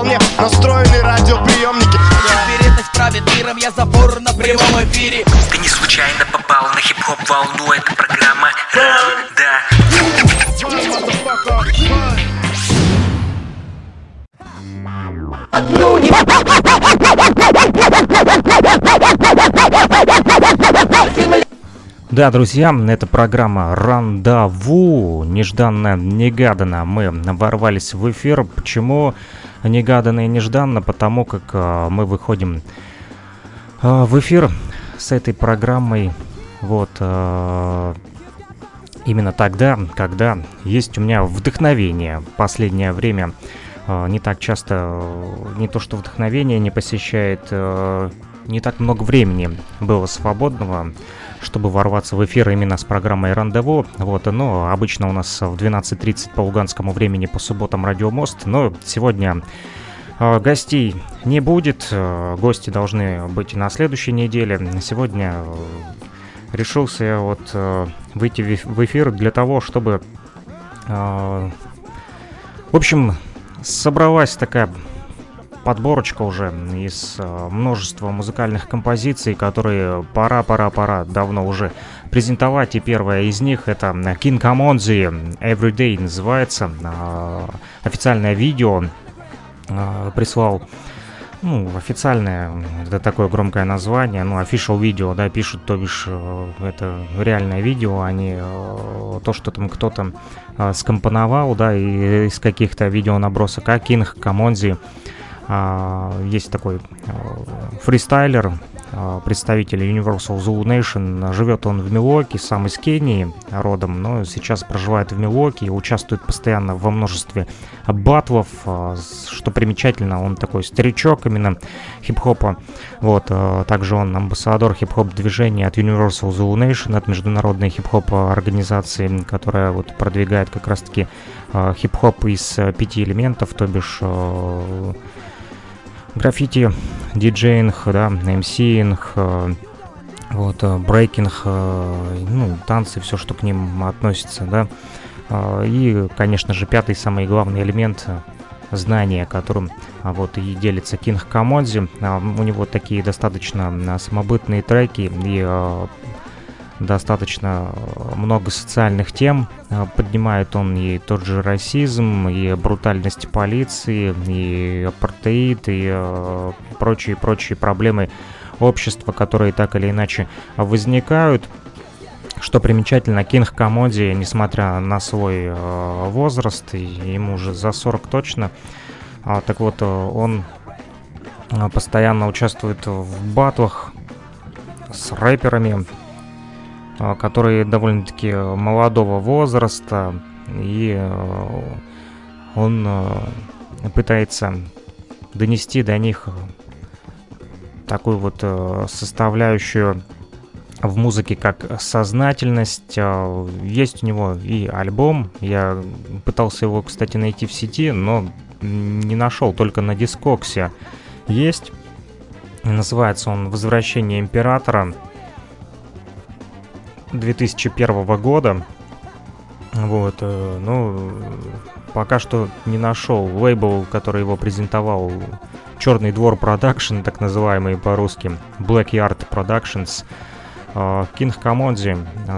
волне настроены радиоприемники Теперь это правит миром, я забор на прямом эфире Ты не случайно попал на хип-хоп волну, это программа да Да, друзья, это программа Рандаву. Нежданно, негаданно мы ворвались в эфир. Почему негаданно и нежданно? Потому как а, мы выходим а, в эфир с этой программой вот а, именно тогда, когда есть у меня вдохновение. Последнее время не так часто, не то что вдохновение не посещает, не так много времени было свободного чтобы ворваться в эфир именно с программой «Рандеву». Вот, но обычно у нас в 12.30 по луганскому времени по субботам «Радио Мост», но сегодня э, гостей не будет, э, гости должны быть на следующей неделе. Сегодня э, решился я вот выйти в эф- в эфир для того, чтобы... в общем, собралась такая подборочка уже из э, множества музыкальных композиций, которые пора, пора, пора давно уже презентовать. И первая из них это King Камонзи Everyday называется. Э, официальное видео э, прислал ну, официальное, это такое громкое название, ну, official видео, да, пишут, то бишь, э, это реальное видео, а не то, что там кто-то скомпоновал, да, и из каких-то видеонабросок, а King Kamonzi а, есть такой а, фристайлер, а, представитель Universal Zulu Nation. Живет он в Милуоке, сам из Кении родом, но сейчас проживает в Милуоке и участвует постоянно во множестве батлов. а, с- Что примечательно, он такой старичок именно хип-хопа. Вот, а, также он амбассадор хип-хоп движения от Universal Zulu Nation, от международной хип-хоп организации, которая вот продвигает как раз-таки а, хип-хоп из а, пяти элементов, то бишь а, граффити, DJing, да, MCing, э, вот, э, брейкинг, э, ну, танцы, все, что к ним относится, да. И, конечно же, пятый, самый главный элемент знания, которым вот и делится Кинг Камодзи. У него такие достаточно самобытные треки и достаточно э, много социальных тем. Э, Поднимает он и тот же расизм, и брутальность полиции, и апартеид, и э, прочие-прочие проблемы общества, которые так или иначе возникают. Что примечательно, Кинг Камоди, несмотря на свой э, возраст, ему уже за 40 точно, а, так вот, э, он э, постоянно участвует в батлах с рэперами, а, которые довольно-таки молодого возраста, и э, он э, пытается донести до них такую вот составляющую в музыке как сознательность. А, Есть у него и альбом. Я пытался его, кстати, найти в сети, но не нашел, только на дискоксе есть. Называется он «Возвращение императора» 2001 года. Вот, э, ну, пока что не нашел лейбл, который его презентовал. Черный двор Продакшн, так называемый по-русски. Black Yard Productions. King Камонзи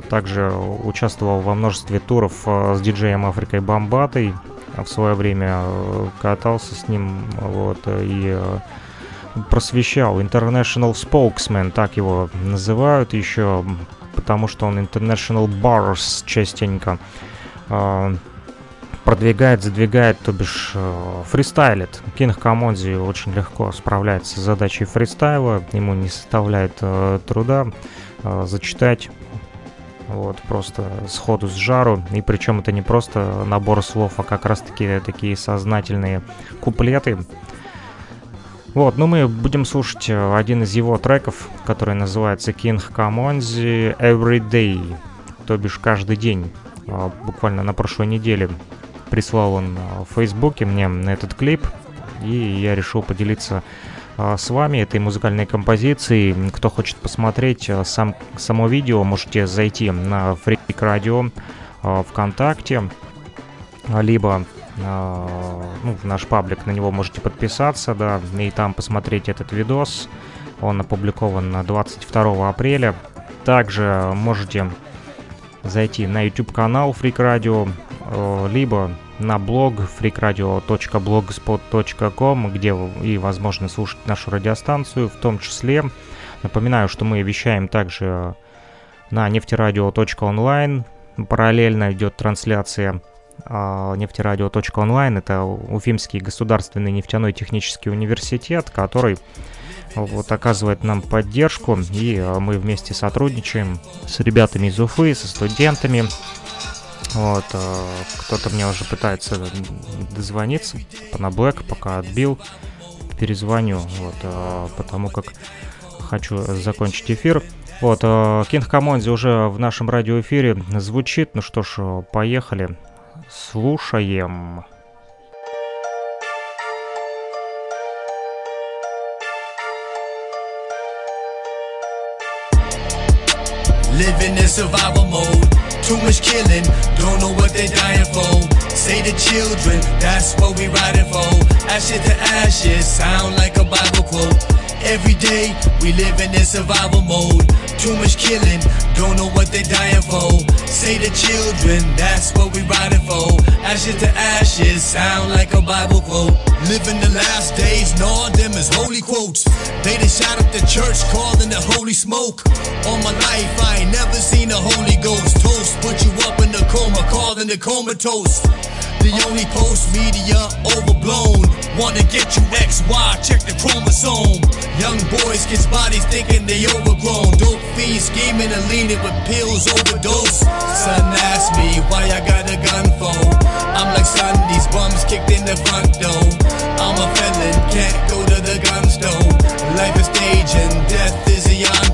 также участвовал во множестве туров а, с диджеем Африкой Бомбатой. В свое время э, катался с ним вот, и э, просвещал. International Spokesman, так его называют еще, потому что он International Bars частенько э, продвигает, задвигает, то бишь э, фристайлит. Кинг Камонзи очень легко справляется с задачей фристайла, ему не составляет э, труда э, зачитать вот, просто сходу с жару. И причем это не просто набор слов, а как раз-таки такие сознательные куплеты. Вот, ну мы будем слушать э, один из его треков, который называется King Камонзи Every Day, то бишь каждый день. А, Буквально на прошлой неделе прислал он а, в Фейсбуке мне этот клип, и я решил поделиться с вами этой музыкальной композицией. Кто хочет посмотреть сам, само видео, можете зайти на Freak Radio ВКонтакте, либо э, ну, в наш паблик, на него можете подписаться, да, и там посмотреть этот видос. Он опубликован 22 апреля. Также можете зайти на YouTube канал Freak Radio, э, либо на блог freakradio.blogspot.com, где и возможно слушать нашу радиостанцию, в том числе. Напоминаю, что мы вещаем также на нефтерадио.онлайн. Параллельно идет трансляция а, нефтерадио.онлайн. Это Уфимский государственный нефтяной технический университет, который вот оказывает нам поддержку, и а, мы вместе сотрудничаем с ребятами из Уфы, со студентами. Вот, а, кто-то мне уже пытается дозвониться, на Black пока отбил, перезвоню, вот, потому как хочу закончить эфир. Вот, Кинг Камонзи уже в нашем радиоэфире звучит, ну что ж, поехали, слушаем. Living in survival mode. Too much killing, don't know what they're dying for. Say the children, that's what we riding for. Ashes to ashes, sound like a Bible quote. Every day we living in survival mode. Too much killing, don't know what they dying for. Say the children, that's what we riding for. Ashes to ashes, sound like a Bible quote. Living the last days, no, them is holy quotes. They done shot up the church, calling the holy smoke. All my life, I ain't never seen a Holy Ghost toast. Put you up in the coma, calling the comatose. The only post media overblown. Wanna get you XY, check the chromosome. Young boys get bodies thinking they overgrown. Dope fiends scheming and leaning with pills overdose. Son asked me why I got a gun for. I'm like these bums kicked in the front door. I'm a felon, can't go to the gun store. Life is stage and death is a encore.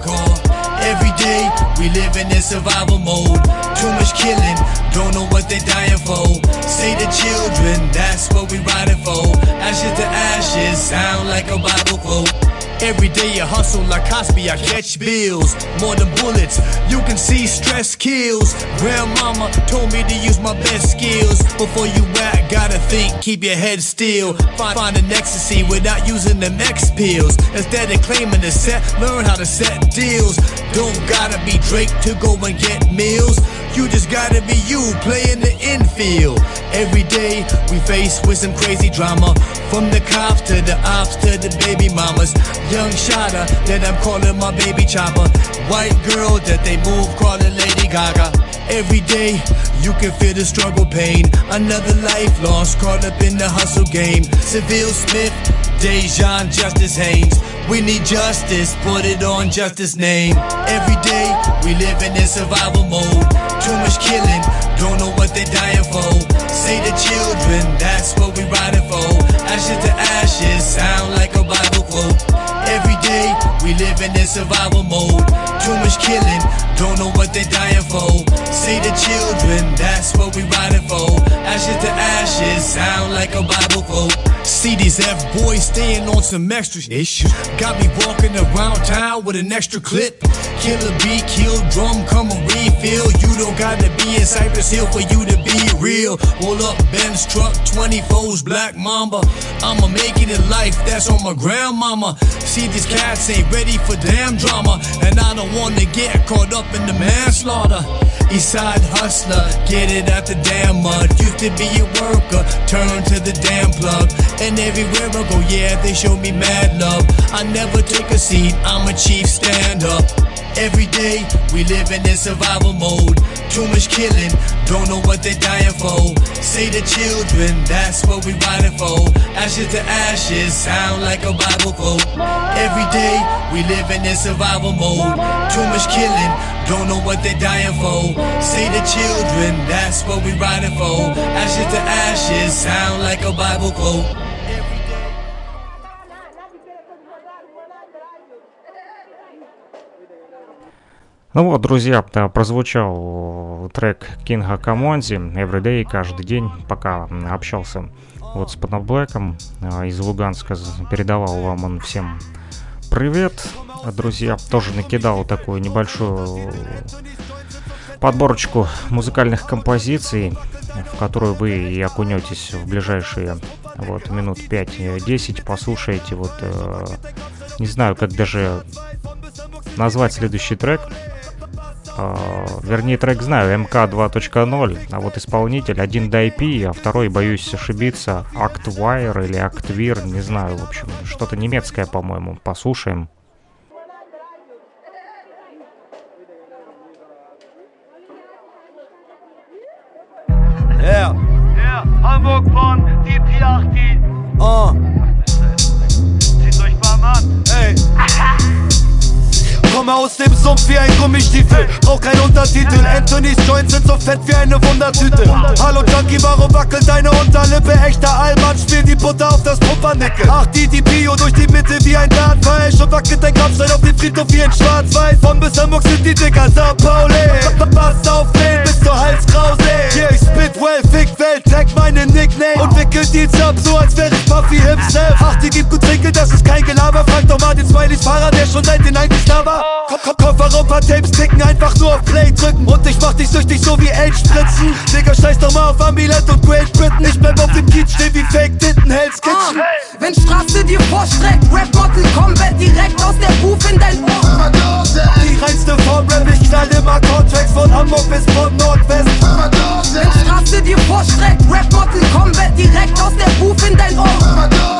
Every day we living in a survival mode. Too much killing, don't know what they dying for. Say the children, that's what we riding for. Ashes to ashes, sound like a Bible quote. Every day I hustle like Cosby, I catch bills. More than bullets, you can see stress kills. Grandmama told me to use my best skills. Before you act, gotta think, keep your head still. Find, find an ecstasy without using them X pills. Instead of claiming the set, learn how to set deals. Don't gotta be Drake to go and get meals. You just gotta be you, playing the infield. Every day we face with some crazy drama. From the cops to the ops to the baby mamas. Young shotter that I'm calling my baby chopper. White girl that they move calling Lady Gaga. Every day you can feel the struggle pain. Another life lost caught up in the hustle game. Seville Smith, Dejan, Justice Haynes. We need justice, put it on justice name. Every day we living in this survival mode. Too much killing, don't know what they dying for. Say the children, that's what we riding for. Ashes to ashes, sound like a Bible quote. Every day we living in this survival mode. Too much killing, don't know what they dying for. Say the children, that's what we riding for. Ashes to ashes, sound like a Bible quote. See these F boys staying on some extra issues. Got me walking around town with an extra clip. Kill a beat, kill drum, come and refill. You don't gotta be in Cypress Hill for you to be real. Roll up Ben's truck, 24's Black Mamba. I'ma make it in life, that's on my grandmama. See these cats ain't ready for damn drama. And I don't wanna get caught up in the manslaughter. Eastside hustler, get it out the damn mud. Used to be a worker, turn to the damn plug. And everywhere I go, yeah, they show me mad love. I never take a seat, I'm a chief stand up. Every day we living in this survival mode. Too much killing, don't know what they're dying for. Say the children, that's what we riding for. Ashes to ashes, sound like a Bible quote. Every day we living in this survival mode. Too much killing, don't know what they're dying for. Say the children, that's what we riding for. Ashes to ashes, sound like a Bible quote. Ну вот, друзья, прозвучал трек Кинга Камонзи Everyday, каждый день, пока общался вот с Панаблэком из Луганска, передавал вам он всем привет, друзья, тоже накидал такую небольшую подборочку музыкальных композиций в которую вы и окунетесь в ближайшие вот минут 5-10, послушаете вот, э, не знаю, как даже назвать следующий трек, Uh, вернее, трек знаю, МК 2.0, а вот исполнитель один до IP, а второй, боюсь ошибиться, Actwire или Actvir, не знаю, в общем, что-то немецкое, по-моему. Послушаем. Komme aus dem Sumpf wie ein Gummistiefel, brauch kein Untertitel. Anthony's Joints sind so fett wie eine Wundertüte. Hallo Junkie, warum wackelt deine Unterlippe? Echter Allmann, spiel die Butter auf das Pumpernickel. Ach, die, die Bio durch die Mitte wie ein Dartpfeil. Schon wackelt dein Grabstein auf dem Friedhof wie ein Schwarz-Weiß. Von bis Hamburg sind die Dicker, Sao Pauli. Passt auf den bis zur Halskrause. Yeah, ich spit well, fick Welt, tag meine Nickname. Und wickelt die ab, so als wäre ich Puffy himself. Ach, die gibt gut Trinkel, das ist kein Gelaber. Frag doch mal den Smileys-Fahrer, der schon seit den 90 da war. Ko Ko Kofferraum, paar Tapes ticken, einfach nur auf Play drücken. Und ich mach dich süchtig, so wie Age spritzen. Digga, scheiß doch mal auf Ambilet und Great Britain. Ich bleib auf dem Kiez stehen wie Fake Titten, Hell's Kitchen. Wenn Straße dir vorstreckt, Rap Model Combat direkt aus der Booth in dein Ohr. Die reinste Form, Rap, ich knall immer Contracts von Hamburg bis von Nordwest. Wenn Straße dir vorstreckt, Rap Model Combat direkt aus der Booth in dein Ohr.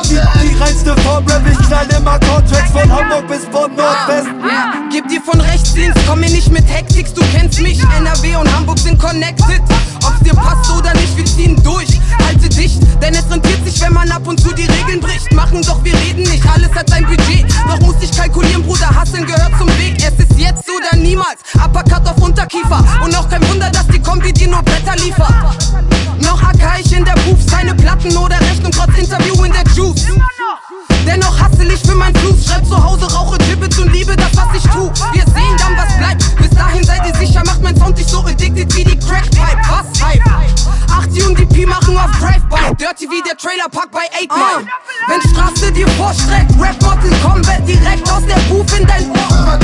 Die, die reinste Form, Rap, ich knall immer Contracts von Hamburg bis von Nordwest. Ja, gib dir von rechts Dienst, komm mir nicht mit Hektik, du kennst mich. NRW und Hamburg sind connected. Ob's dir passt oder nicht, wir ziehen durch. Halte dicht, denn es rentiert sich, wenn man ab und zu die Regeln bricht. Machen doch, wir reden nicht, alles hat sein Budget. Doch muss ich kalkulieren, Bruder, Hasseln gehört zum Weg. Es ist jetzt oder niemals. Uppercut auf Unterkiefer. Und auch kein Wunder, dass die Kombi dir nur Bretter liefert. Noch ich in der Booth, keine Platten oder Rechnung, trotz Interview in der Juice. Dennoch hassel ich für mein Fluss. Schreib zu Hause, rauche Gibbets und liebe das, was ich tu. Wir sehen dann, was bleibt. Bis dahin seid ihr sicher, macht mein Sound dich so addicted wie die Crackpipe. Was Hype? 8 und die P machen auf Drive-By. Dirty wie der Trailerpark bei 8 Mile. Wenn Straße dir vorstreckt, Rap Model Combat direkt aus der Booth in dein Ohr.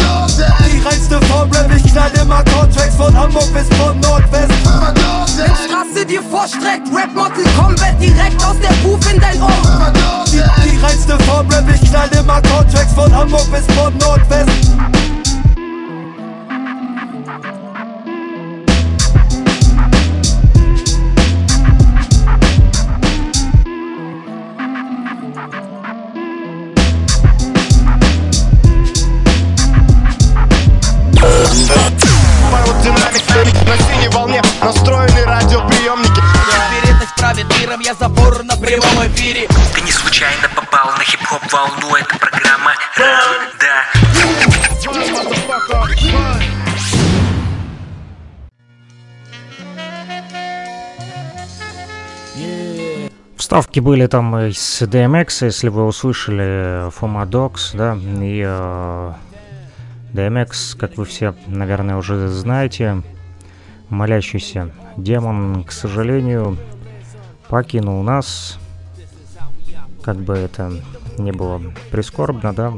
Die reinste Form, Rap, ich knall immer Contracts von Hamburg bis von Nordwest. Wenn Straße dir vorstreckt, Rap Model Combat direkt aus der Booth in dein Ohr. Die, die reinste Form, Rap, ich knall immer Contracts von Hamburg bis von Nordwest. Настроены радиоприемники Вероятность правит миром, я забор прямом эфире. Ты не случайно попал на хип-хоп волну. Это программа Ранда Вставки были там из DMX, если вы услышали Фома Докс, да, и э, DMX, как вы все, наверное, уже знаете, молящийся демон, к сожалению, покинул нас, как бы это не было прискорбно, да,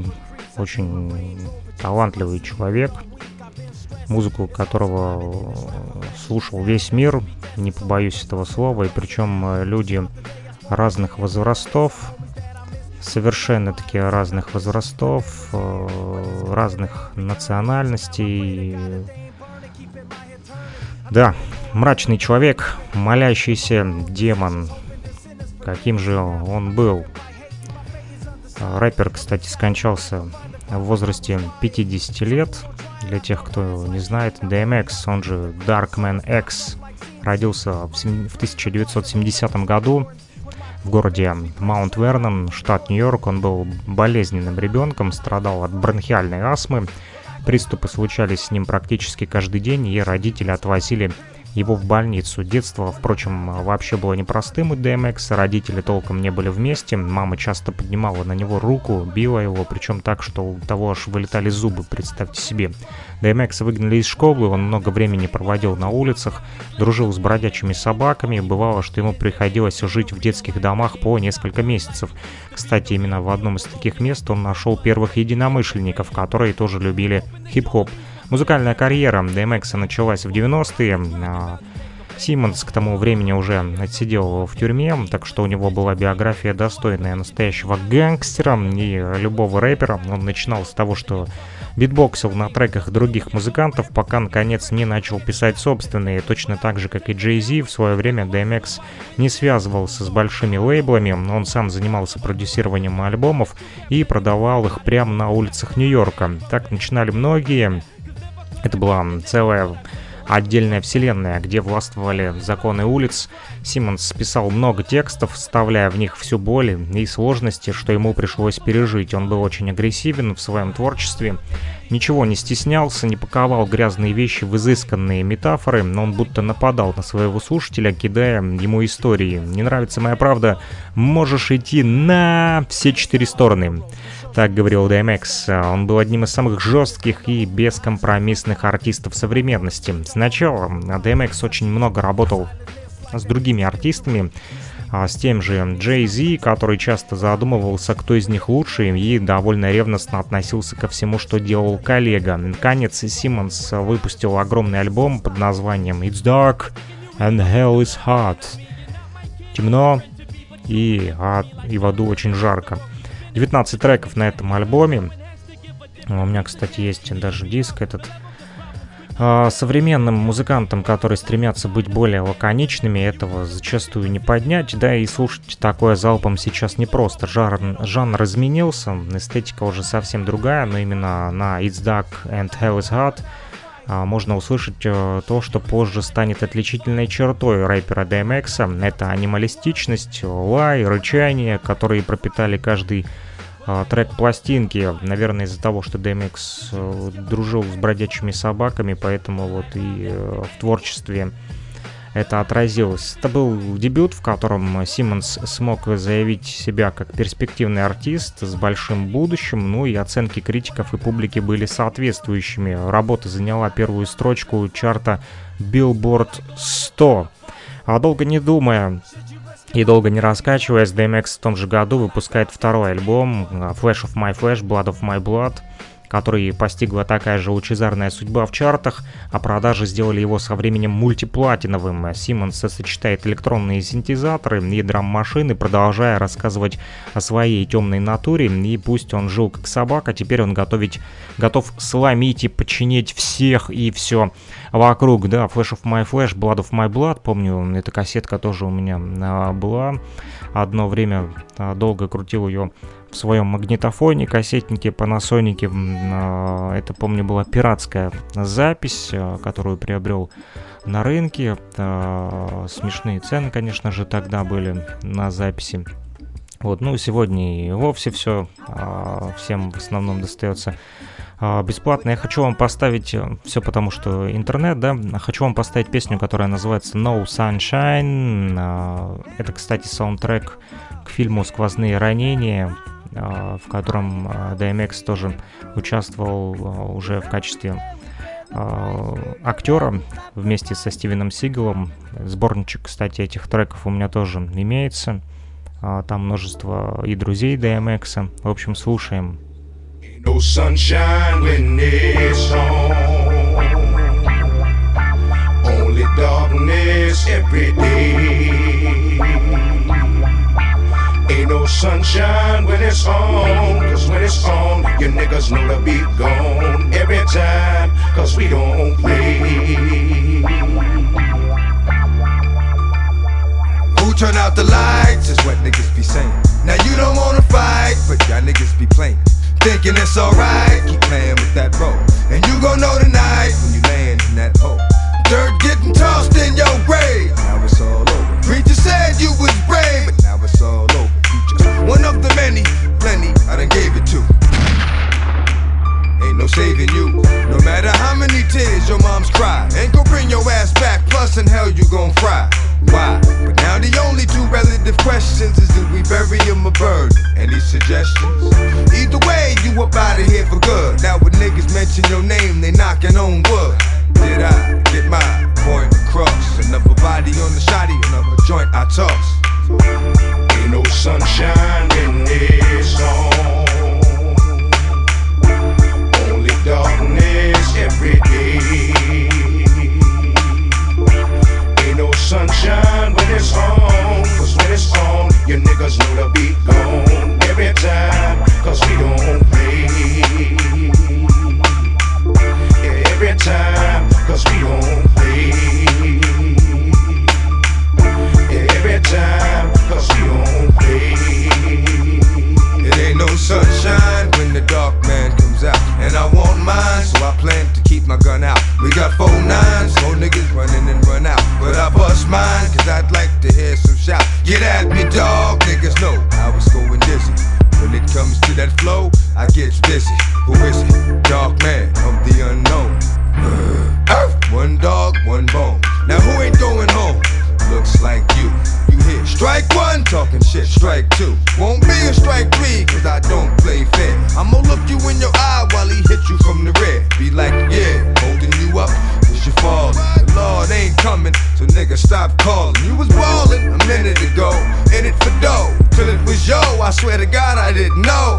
очень талантливый человек, музыку которого слушал весь мир, не побоюсь этого слова, и причем э, люди разных возрастов, совершенно таки разных возрастов, э, разных национальностей. Да, мрачный человек, молящийся демон. Каким же он был? А, Рэпер, кстати, скончался в возрасте 50 лет. Для тех, кто не знает, DMX, он же Darkman X, родился в сем- в 1970 году в городе Маунт Вернон, штат Нью-Йорк. Он был болезненным ребенком, страдал от бронхиальной астмы. Приступы случались с ним практически каждый день, и родители отвозили его в больницу. Детство, впрочем, вообще было непростым у DMX, родители толком не были вместе, мама часто поднимала на него руку, била его, причем так, что у того аж вылетали зубы, представьте себе. DMX выгнали из школы, он много времени проводил на улицах, дружил с бродячими собаками, бывало, что ему приходилось жить в детских домах по несколько месяцев. Кстати, именно в одном из таких мест он нашел первых единомышленников, которые тоже любили хип-хоп. Музыкальная карьера DMX началась в 90-е. а, Симмонс к тому времени уже отсидел в тюрьме, так что у него была биография достойная настоящего гангстера и любого рэпера. Он начинал с того, что битбоксил на треках других музыкантов, пока наконец не начал писать собственные. Точно так же, как и Jay Z, в свое время DMX не связывался с большими лейблами, он сам занимался продюсированием альбомов и продавал их прямо на улицах Нью-Йорка. Так начинали многие. Это была целая отдельная вселенная, где властвовали законы улиц. Симмонс писал много текстов, вставляя в них всю боль и сложности, что ему пришлось пережить. Он был очень агрессивен в своем творчестве, ничего не стеснялся, не паковал грязные вещи в изысканные метафоры, но он будто нападал на своего слушателя, кидая ему истории. «Не нравится моя правда? Можешь идти на все четыре стороны». Так говорил DMX. Он был одним из самых жестких и бескомпромиссных артистов современности. Сначала DMX очень много работал с другими артистами, а с тем же Джей Зи, который часто задумывался, кто из них лучше, и довольно ревностно относился ко всему, что делал коллега. Наконец, Симмонс выпустил огромный альбом под названием It's Dark and Hell is Hot. Темно и, а, и в аду очень жарко. 19 треков на этом альбоме. У меня, кстати, есть даже диск этот. А, современным музыкантам, которые стремятся быть более лаконичными, этого зачастую не поднять, да и слушать такое залпом сейчас непросто. Жанр, жанр изменился, эстетика уже совсем другая, но именно на It's Dark and Hell is Hot а, можно услышать э, то, что позже станет отличительной чертой рэпера DMX. Это анималистичность, лай, рычание, которые пропитали каждый а, трек пластинки. Наверное, из-за того, что DMX э, дружил с бродячими собаками, поэтому вот и э, в творчестве это отразилось. Это был дебют, в котором Симмонс смог заявить себя как перспективный артист с большим будущим, ну и оценки критиков и публики были соответствующими. Работа заняла первую строчку чарта Billboard 100. А долго не думая, и долго не раскачиваясь, DMX в том же году выпускает второй альбом Flash of My Flash, Blood of My Blood – который постигла такая же лучезарная судьба в чартах, а продажи сделали его со временем мультиплатиновым. Симмонс сочетает электронные синтезаторы и драм-машины, продолжая рассказывать о своей темной натуре, и пусть он жил как собака, теперь он готовить, готов сломить и подчинить всех и все вокруг, да, Flash of My Flash, Blood of My Blood, помню, эта кассетка тоже у меня а, была, одно время а, долго крутил ее в своем магнитофоне, кассетнике. А, это, помню, была пиратская запись, а, которую приобрел на рынке. Смешные цены, конечно же, тогда были на записи. Вот, ну, сегодня и вовсе все, всем в основном достается бесплатно. Я хочу вам поставить, э, все потому что интернет, да, хочу вам поставить песню, которая называется No Sunshine. Это, кстати, саундтрек к фильму «Сквозные ранения», а, в котором а, DMX тоже участвовал а, уже в качестве актера вместе со Стивеном Сигалом. Сборничек, кстати, этих треков у меня тоже имеется. Там множество и друзей DMX. В общем, слушаем. No sunshine when it's Only darkness every day. Sunshine when it's on, cause when it's on, your niggas know to be gone every time, cause we don't play. Who turn out the lights is what niggas be saying. Now you don't wanna fight, but y'all niggas be playing. Thinking it's alright, keep playing with that role. And you gon' know tonight when you land in that hole. Dirt getting tossed in your grave. Now it's all over. Preacher said you was brave, One of the many, plenty I done gave it to. Ain't no saving you. No matter how many tears your mom's cry, ain't gon' bring your ass back. Plus, in hell, you gon' fry. Why? But now the only two relative questions is do we bury him or bird? Any suggestions? Either way, you up out of here for good. Now when niggas mention your name, they knocking on wood. Did I get my point across? Another body on the shotty, another joint I toss no sunshine in this home. Only darkness every day. Ain't no sunshine when it's on. Cause when it's on, your niggas know to be gone every time. Cause we don't play. Yeah, every time, cause we don't mind, so I plan to keep my gun out. We got four nines, so niggas running and run out. But I bust mine, cause I'd like to hear some shout. Get at me, dog, niggas know I was going dizzy. When it comes to that flow, I get busy. Who is it? Dark man of the unknown. one dog, one bone. Now who ain't going home? Looks like you. you strike one, talking shit, strike two. Won't be a strike three, cause I don't play fair. I'ma look you in your eye while he hit you from the rear. Be like, yeah, holding you up, cause you falling. The Lord ain't coming, so nigga stop calling. You was ballin' a minute ago, in it for dough. Till it was yo, I swear to God I didn't know.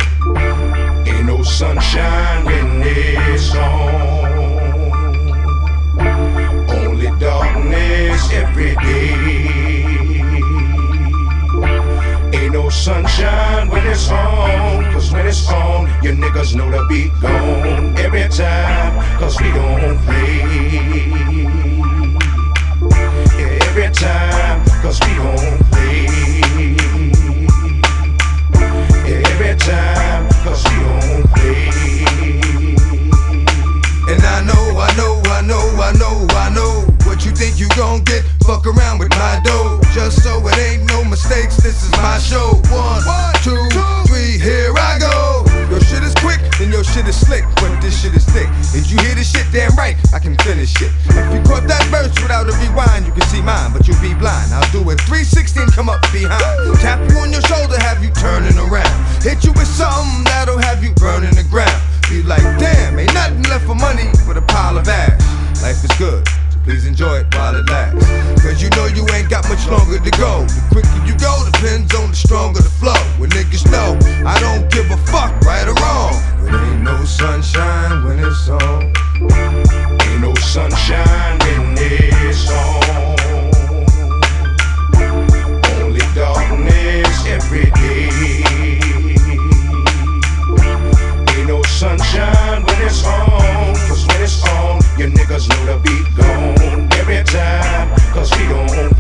Ain't no sunshine when it's on. Only darkness every day. Sunshine when it's on. Cause when it's on, your niggas know the beat gone every time. Cause we don't play. Yeah, every time. Cause we don't play. Yeah, every time. Cause we don't play. And I know, I know, I know, I know, I know what you think you gon' get. Fuck around with my dough, just so it ain't no mistakes. This is my show. One, two, three, here I go. Your shit is quick, then your shit is slick, but this shit is thick. If you hear this shit, damn right, I can finish it. If you caught that verse without a rewind, you can see mine, but you'll be blind. I'll do it 360 and come up behind. Tap you on your shoulder, have you turning around. Hit you with something that'll have you burning the ground. Be like, damn, ain't nothing left for money but a pile of ash. Life is good, please enjoy it while it lasts. Cause you know you ain't got much longer to go. The quicker you go depends on the stronger the flow. When niggas know, I don't give a fuck, right or wrong. But ain't no sunshine when it's on. Ain't no sunshine when it's on. Only darkness every day. Ain't no sunshine when it's on. Cause when it's on, your niggas know the beat gone every time. Cause we don't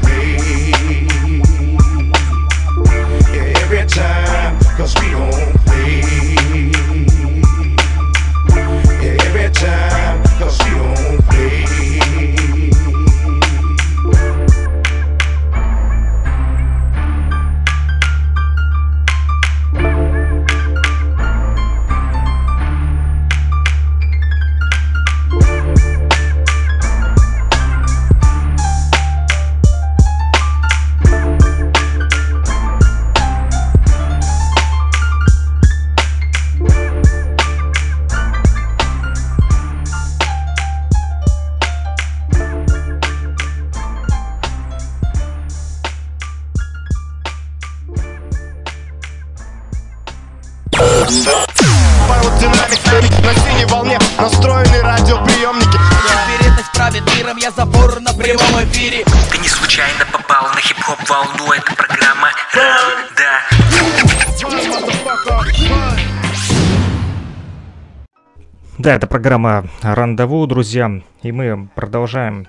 программа Рандеву, друзья. И мы продолжаем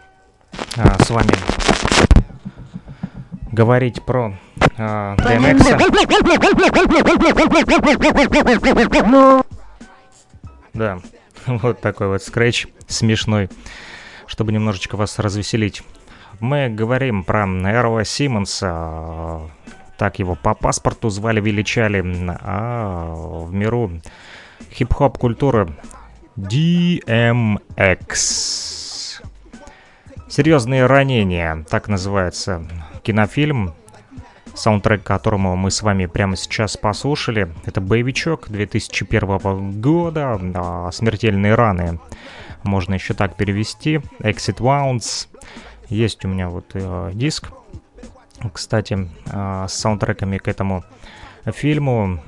а, с вами говорить про а, DMX. Да, вот такой вот скретч смешной, чтобы немножечко вас развеселить. Мы говорим про Эрла Симмонса, так его по паспорту звали-величали, а в миру хип-хоп культуры DMX. Серьезные ранения, так называется кинофильм, саундтрек которому мы с вами прямо сейчас послушали. Это «Боевичок» 2001 года, а, «Смертельные раны». Можно еще так перевести. «Exit Wounds». Есть у меня вот э, диск, кстати, э, с саундтреками к этому фильму.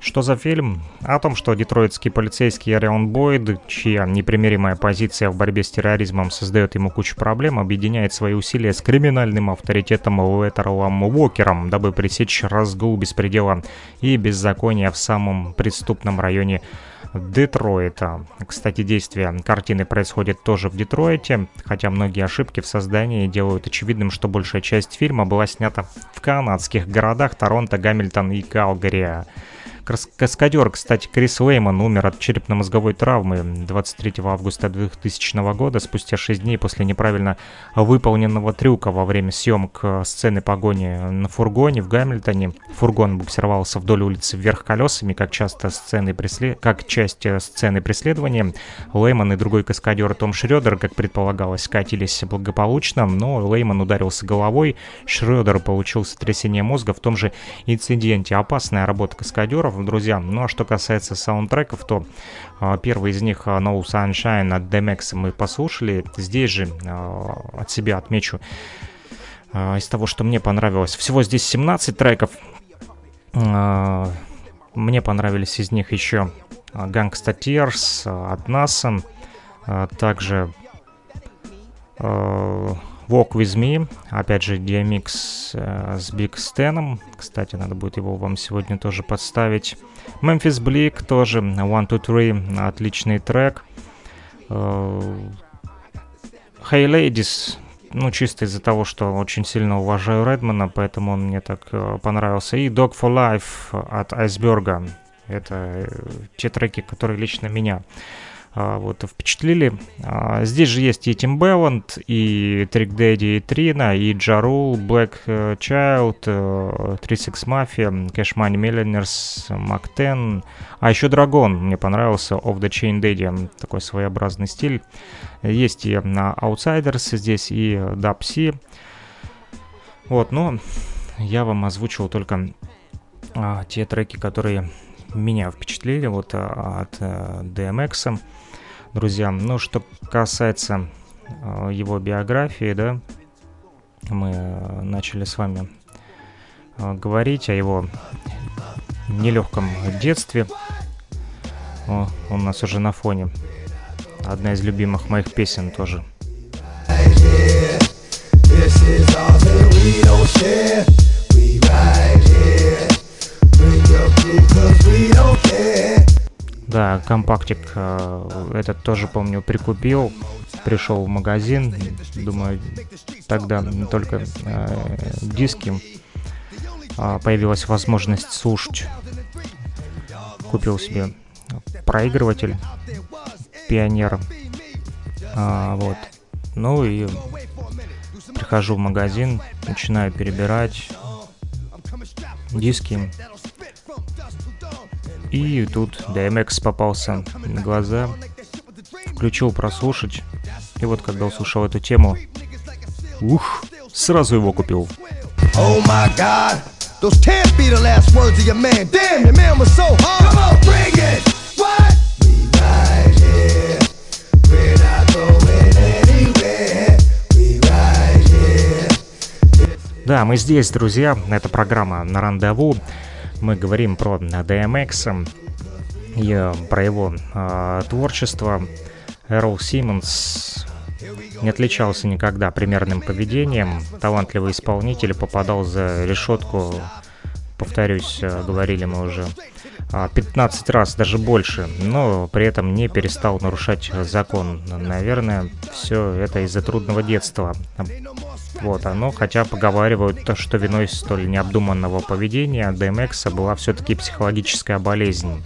Что за фильм? О том, что детройтский полицейский Арион Бойд, чья непримиримая позиция в борьбе с терроризмом создает ему кучу проблем, объединяет свои усилия с криминальным авторитетом Уэтерлом Уокером, дабы пресечь разгул беспредела и беззакония в самом преступном районе Детройта. Кстати, действие картины происходит тоже в Детройте, хотя многие ошибки в создании делают очевидным, что большая часть фильма была снята в канадских городах Торонто, Гамильтон и Калгари. Каскадер, кстати, Крис Лейман умер от черепно-мозговой травмы 23 августа 2000 года, спустя 6 дней после неправильно выполненного трюка во время съемок сцены погони на фургоне в Гамильтоне. Фургон буксировался вдоль улицы вверх колесами, как часто сцены преслед... как часть сцены преследования. Лейман и другой каскадер Том Шредер, как предполагалось, катились благополучно, но Лейман ударился головой, Шредер получил сотрясение мозга в том же инциденте. Опасная работа каскадеров, друзья. Ну а что касается саундтреков, то а, первый из них а, No Sunshine от DMX мы послушали. Здесь же а, от себя отмечу из того, что мне понравилось. Всего здесь 17 треков. Мне понравились из них еще Gangsta Tears от NASA, также Walk With Me, опять же DMX э, с Big Stan, кстати, надо будет его вам сегодня тоже подставить. Memphis Bleak тоже, One, Two, Three, отличный трек. Э, hey Ladies, ну, чисто из-за того, что очень сильно уважаю Редмана, поэтому он мне так э, понравился. И Dog for Life от Iceberg. Это э, те треки, которые лично меня вот, впечатлили. А, здесь же есть и Тим Белланд, и Трик Дэдди, и Трина, и Джарул, э, Child, 36 Mafia, Cash Money Millionaires, Мактен, а еще Драгон мне понравился, Of the Chain Daddy, такой своеобразный стиль. Есть и на Outsiders здесь, и Dapsi. Вот, но я вам озвучил только а, те треки, которые меня впечатлили вот а, от а, DMX друзья. Ну, что касается э, его биографии, да, мы э, начали с вами э, говорить о его нелегком детстве. О, он у нас уже на фоне. Одна из любимых моих песен тоже. Да, компактик э, этот тоже, помню, прикупил. Пришел в магазин. Думаю, тогда только э, диски э, появилась возможность слушать. Купил себе проигрыватель Пионер. А, вот. Ну и прихожу в магазин, начинаю перебирать диски и тут DMX попался на глаза, включил прослушать. И вот когда услышал эту тему, ух, сразу его купил. Oh my God, those can't be the last words of your man. Damn, your man was so hard. Come on, bring it. What? We right here. We're not going anywhere. We right here. Да, мы здесь, друзья. Это программа на рандеву мы говорим про DMX и про его э, творчество. Эрл Симмонс не отличался никогда примерным поведением. Талантливый исполнитель попадал за решетку, повторюсь, э, говорили мы уже 15 раз, даже больше, но при этом не перестал нарушать закон. Наверное, все это из-за трудного детства. Вот оно, хотя поговаривают, то, что виной столь необдуманного поведения DMX была все-таки психологическая болезнь.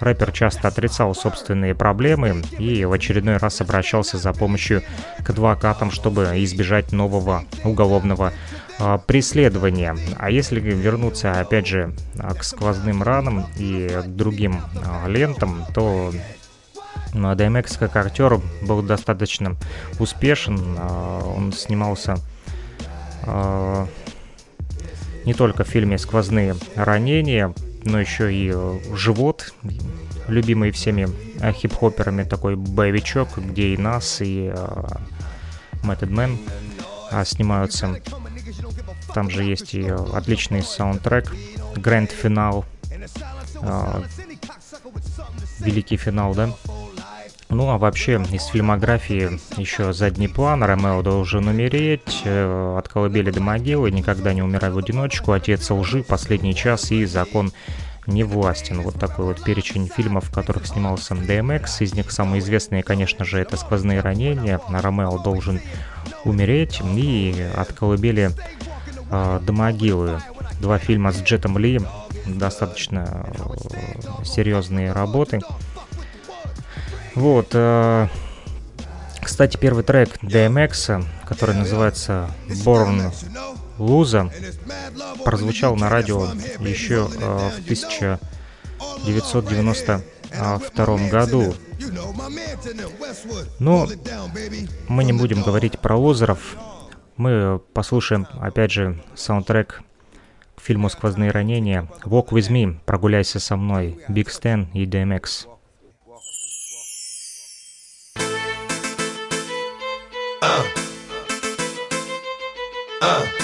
Рэпер часто отрицал собственные проблемы и в очередной раз обращался за помощью к адвокатам, чтобы избежать нового уголовного а, преследования. А если вернуться, опять же, а, к сквозным ранам и другим а, лентам, то DMX как актер был достаточно успешен. Он снимался не только в фильме «Сквозные ранения», но еще и «Живот», любимый всеми хип-хоперами такой боевичок, где и нас, и Method Man снимаются. Там же есть и отличный саундтрек, Гранд Финал, э, великий финал, да? Ну а вообще из фильмографии еще задний план, Ромео должен умереть, э, от колыбели до могилы, никогда не умирай в одиночку, отец лжи, последний час и закон не властен. Вот такой вот перечень фильмов, в которых снимался DMX. Из них самые известные, конечно же, это «Сквозные ранения», Ромео должен умереть и от колыбели э, до могилы. Два фильма с Джетом Ли достаточно э, серьезные работы. Вот. э, Кстати, первый трек DMX, который называется Born Луза, прозвучал на радио еще э, в 1992 году. Но мы не будем говорить про лузеров. Мы послушаем, опять же, саундтрек к фильму «Сквозные ранения». «Walk with me», «Прогуляйся со мной», Big Stan и DMX. This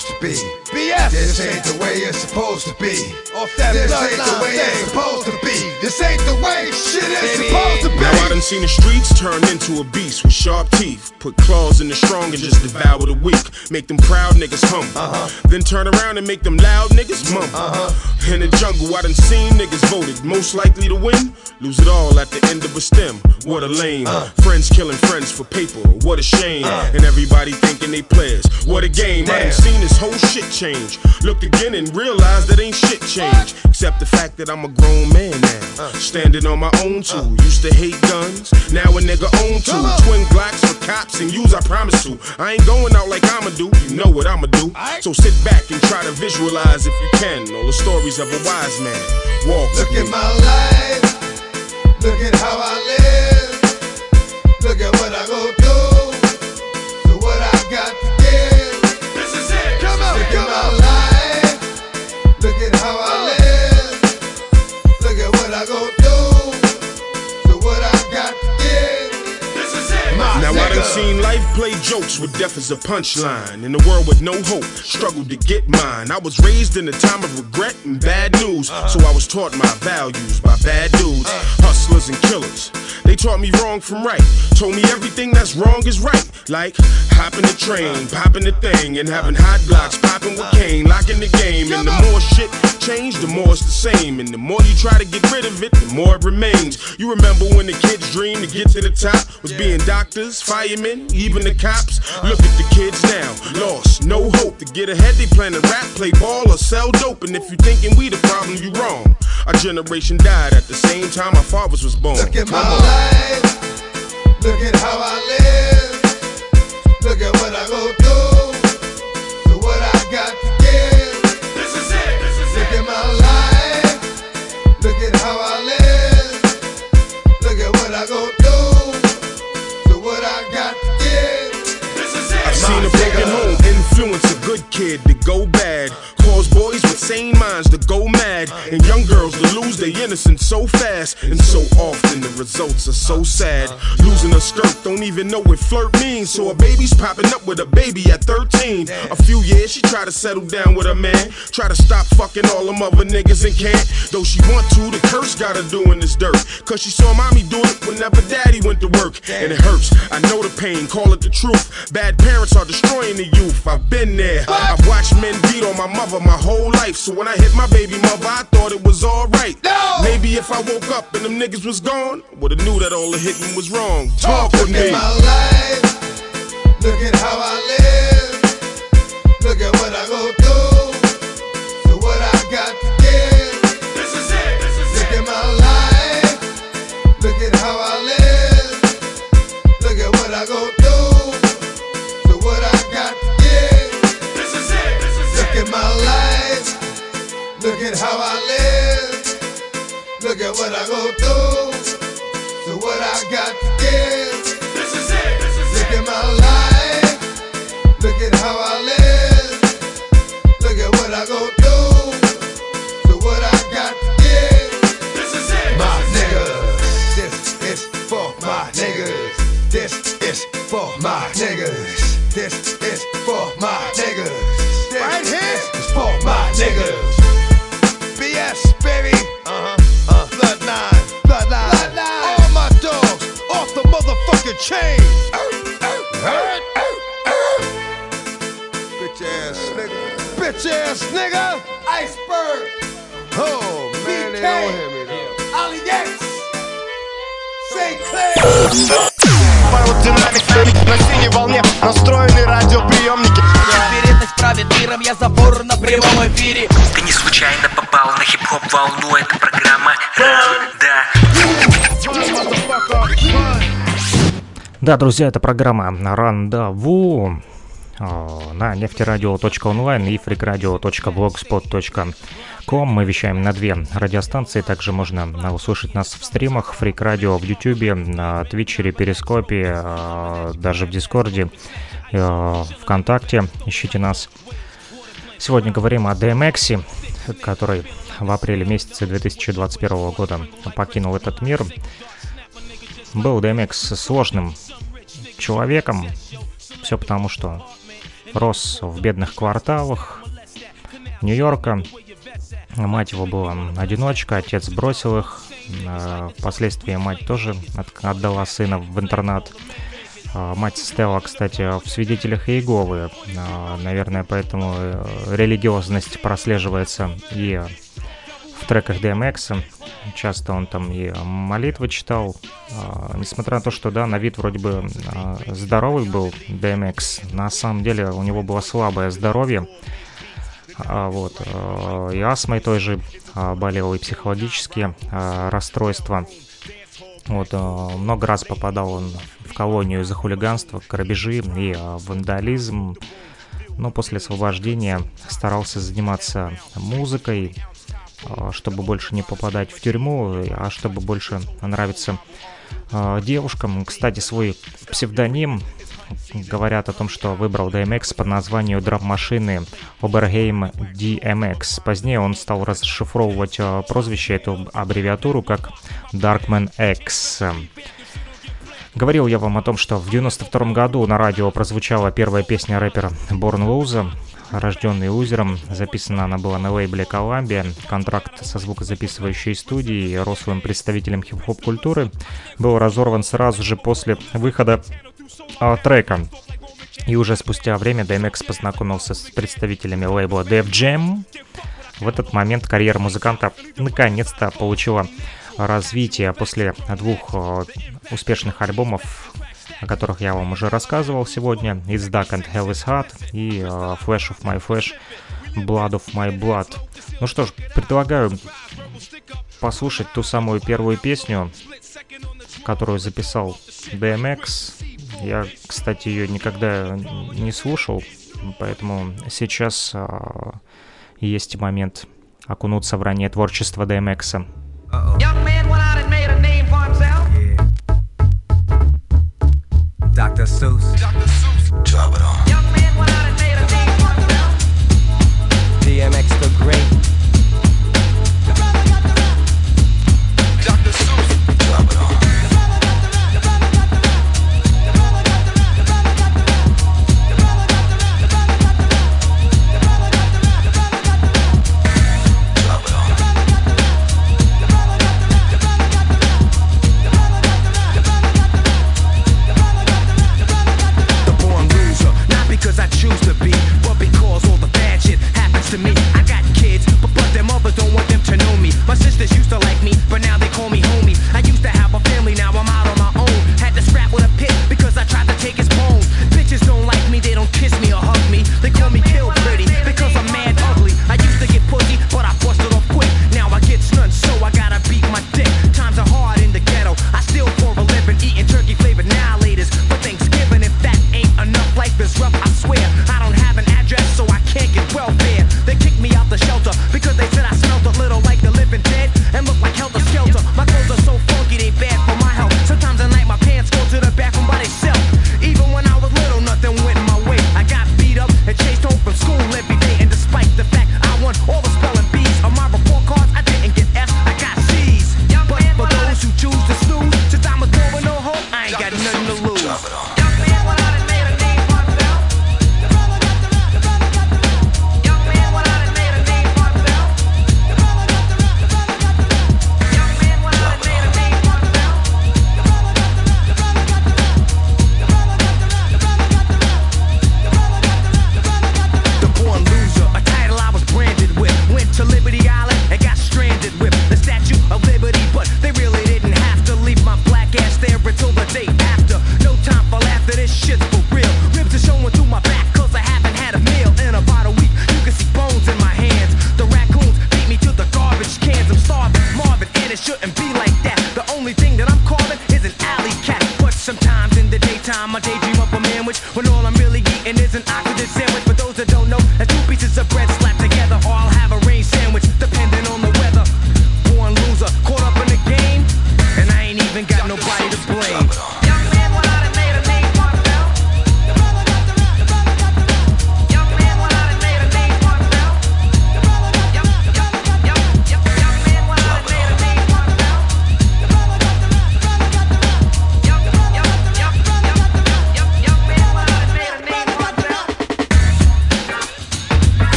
supposed to be. BS. This ain't the way it's supposed to be. Off that This ain't the bloodline way it's supposed to be. This ain't the way shit is supposed to be. Now I done seen the streets turn into a beast with sharp teeth. Put claws in the strong and just devour the weak. Make them proud niggas humble. Uh-huh. Then turn around and make them loud niggas mumble. Uh-huh. In the jungle, I done seen niggas voted most likely to win. Lose it all at the end of a stem. What a lame. Uh. Friends killing friends for paper. What a shame. Uh. And everybody thinking they players. What a game. I done seen this whole shit change. Looked again and realized that ain't shit change. Except the fact that I'm a grown man now. Standing on my own too. Used to hate guns. Now a nigga own two. Twin Glocks for cops and use, I promise to. I ain't going out like I'ma do. You know what I'ma do. So sit back and try to visualize if you can. All the stories of a wise man. Walk Look at my life. Look at how I live. Look at what I go through. So what I got Look at how I live. Look at what I go Now I done seen life play jokes with death as a punchline. In a world with no hope, struggled to get mine. I was raised in a time of regret and bad news, so I was taught my values by bad dudes, hustlers and killers. They taught me wrong from right, told me everything that's wrong is right. Like hopping the train, popping the thing, and having hot blocks, popping with cane, locking the game. And the more shit change, the more it's the same. And the more you try to get rid of it, the more it remains. You remember when the kids' dream to get to the top was being doctors, firemen, even the cops? Look at the kids now, lost, no hope to get ahead. They plan to rap, play ball, or sell dope. And if you thinking we the problem, you wrong. Our generation died at the same time our fathers was born. Look at my life. Look at how I live. Look at what I go through. So what I got to give. This is it, this is it. Look at my life. Look at how I live. in a broken home, influencing good kid to go bad. Cause boys with sane minds to go mad. And young girls to lose their innocence so fast. And so often the results are so sad. Losing a skirt, don't even know what flirt means. So a baby's popping up with a baby at 13. A few years, she try to settle down with a man. Try to stop fucking all them other niggas and can't. Though she want to, the curse got her doing this dirt. Cause she saw mommy do it whenever daddy went to work. And it hurts. I know the pain, call it the truth. Bad parents are destroying the youth. I've been there. I've watched men beat on my mother my whole life. So when I hit my baby mother, I thought it was alright. Maybe if I woke up and them niggas was gone, would've knew that all the hitting was wrong. Talk with me. Look at my life. Look at how I live. Look at what I go through. So what I got to give. This is it. This is Look at my life. Look at how I live. Look at what I go through. At my life. Look at how I live. Look at what I go through. So what I got to give. This is it. This is Look at my life. Look at how I live. Look at what I go through. So what I got to give. This is it. My niggas. This is for my niggas. This is for my niggas. This is for my niggas. Niggas. BS, baby. Uh-huh. Uh. Bloodline. Bloodline. Bloodline. All my dogs off the motherfucking chain. Bitch ass nigga. Bitch ass nigga. Iceberg. Oh, man, they BK. don't hear me though. Ali X. St. Clair. Аэродинамик на синей волне Настроены радиоприемники. Запор на прямом эфире. Ты не случайно попал на хип-хоп волну Это программа Ранда Да, друзья, это программа Рандаву а, на нефтерадио.онлайн и freakradio.blogspot.com. Мы вещаем на две радиостанции. Также можно услышать нас в стримах Freak Radio в YouTube, на Твитчере, Перископе, а, даже в Дискорде, ВКонтакте. Ищите нас. Сегодня говорим о DMX, который в апреле месяце 2021 года покинул этот мир. Был DMX сложным человеком. Все потому, что рос в бедных кварталах Нью-Йорка. Мать его была одиночка, отец бросил их. А, впоследствии мать тоже отдала сына в интернат. А, мать состояла, кстати, в свидетелях Иеговы. А, наверное, поэтому э, религиозность прослеживается и в треках DMX. Часто он там и молитвы читал. А, несмотря на то, что, да, на вид вроде бы а, здоровый был DMX, на самом деле у него было слабое здоровье. А, вот, а, и астмой той же а, болел, и психологические а, расстройства. Вот, а, много раз попадал он в колонию за хулиганство, грабежи и а, вандализм. Но после освобождения старался заниматься музыкой, чтобы больше не попадать в тюрьму, а чтобы больше нравиться а, девушкам. Кстати, свой псевдоним говорят о том, что выбрал DMX по названию драм-машины Oberheim DMX. Позднее он стал расшифровывать а, прозвище, эту аббревиатуру, как Darkman X. Говорил я вам о том, что в 92 году на радио прозвучала первая песня рэпера Борн Лоуза рожденный лузером. Записана она была на лейбле Columbia. Контракт со звукозаписывающей студией и рослым представителем хип-хоп культуры был разорван сразу же после выхода а, трека. И уже спустя время DMX познакомился с представителями лейбла Def Jam. В этот момент карьера музыканта наконец-то получила развитие после двух э, успешных альбомов о которых я вам уже рассказывал сегодня. It's Dark and Hell is Hot и uh, Flash of My Flash, Blood of My Blood. Ну что ж, предлагаю послушать ту самую первую песню, которую записал DMX. Я, кстати, ее никогда не слушал, поэтому сейчас uh, есть момент окунуться в раннее творчество DMX. Young Dr. Seuss. Dr. Seuss.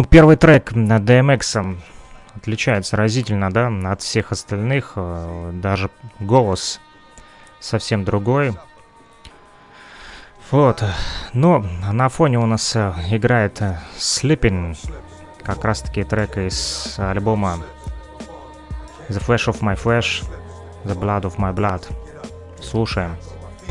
Ну, первый трек на DMX отличается разительно, да, от всех остальных. э, Даже голос совсем другой. Вот. Но на фоне у нас э, играет э, Sleeping. Как раз таки трек из альбома The Flash of My Flash, The Blood of My Blood. Слушаем.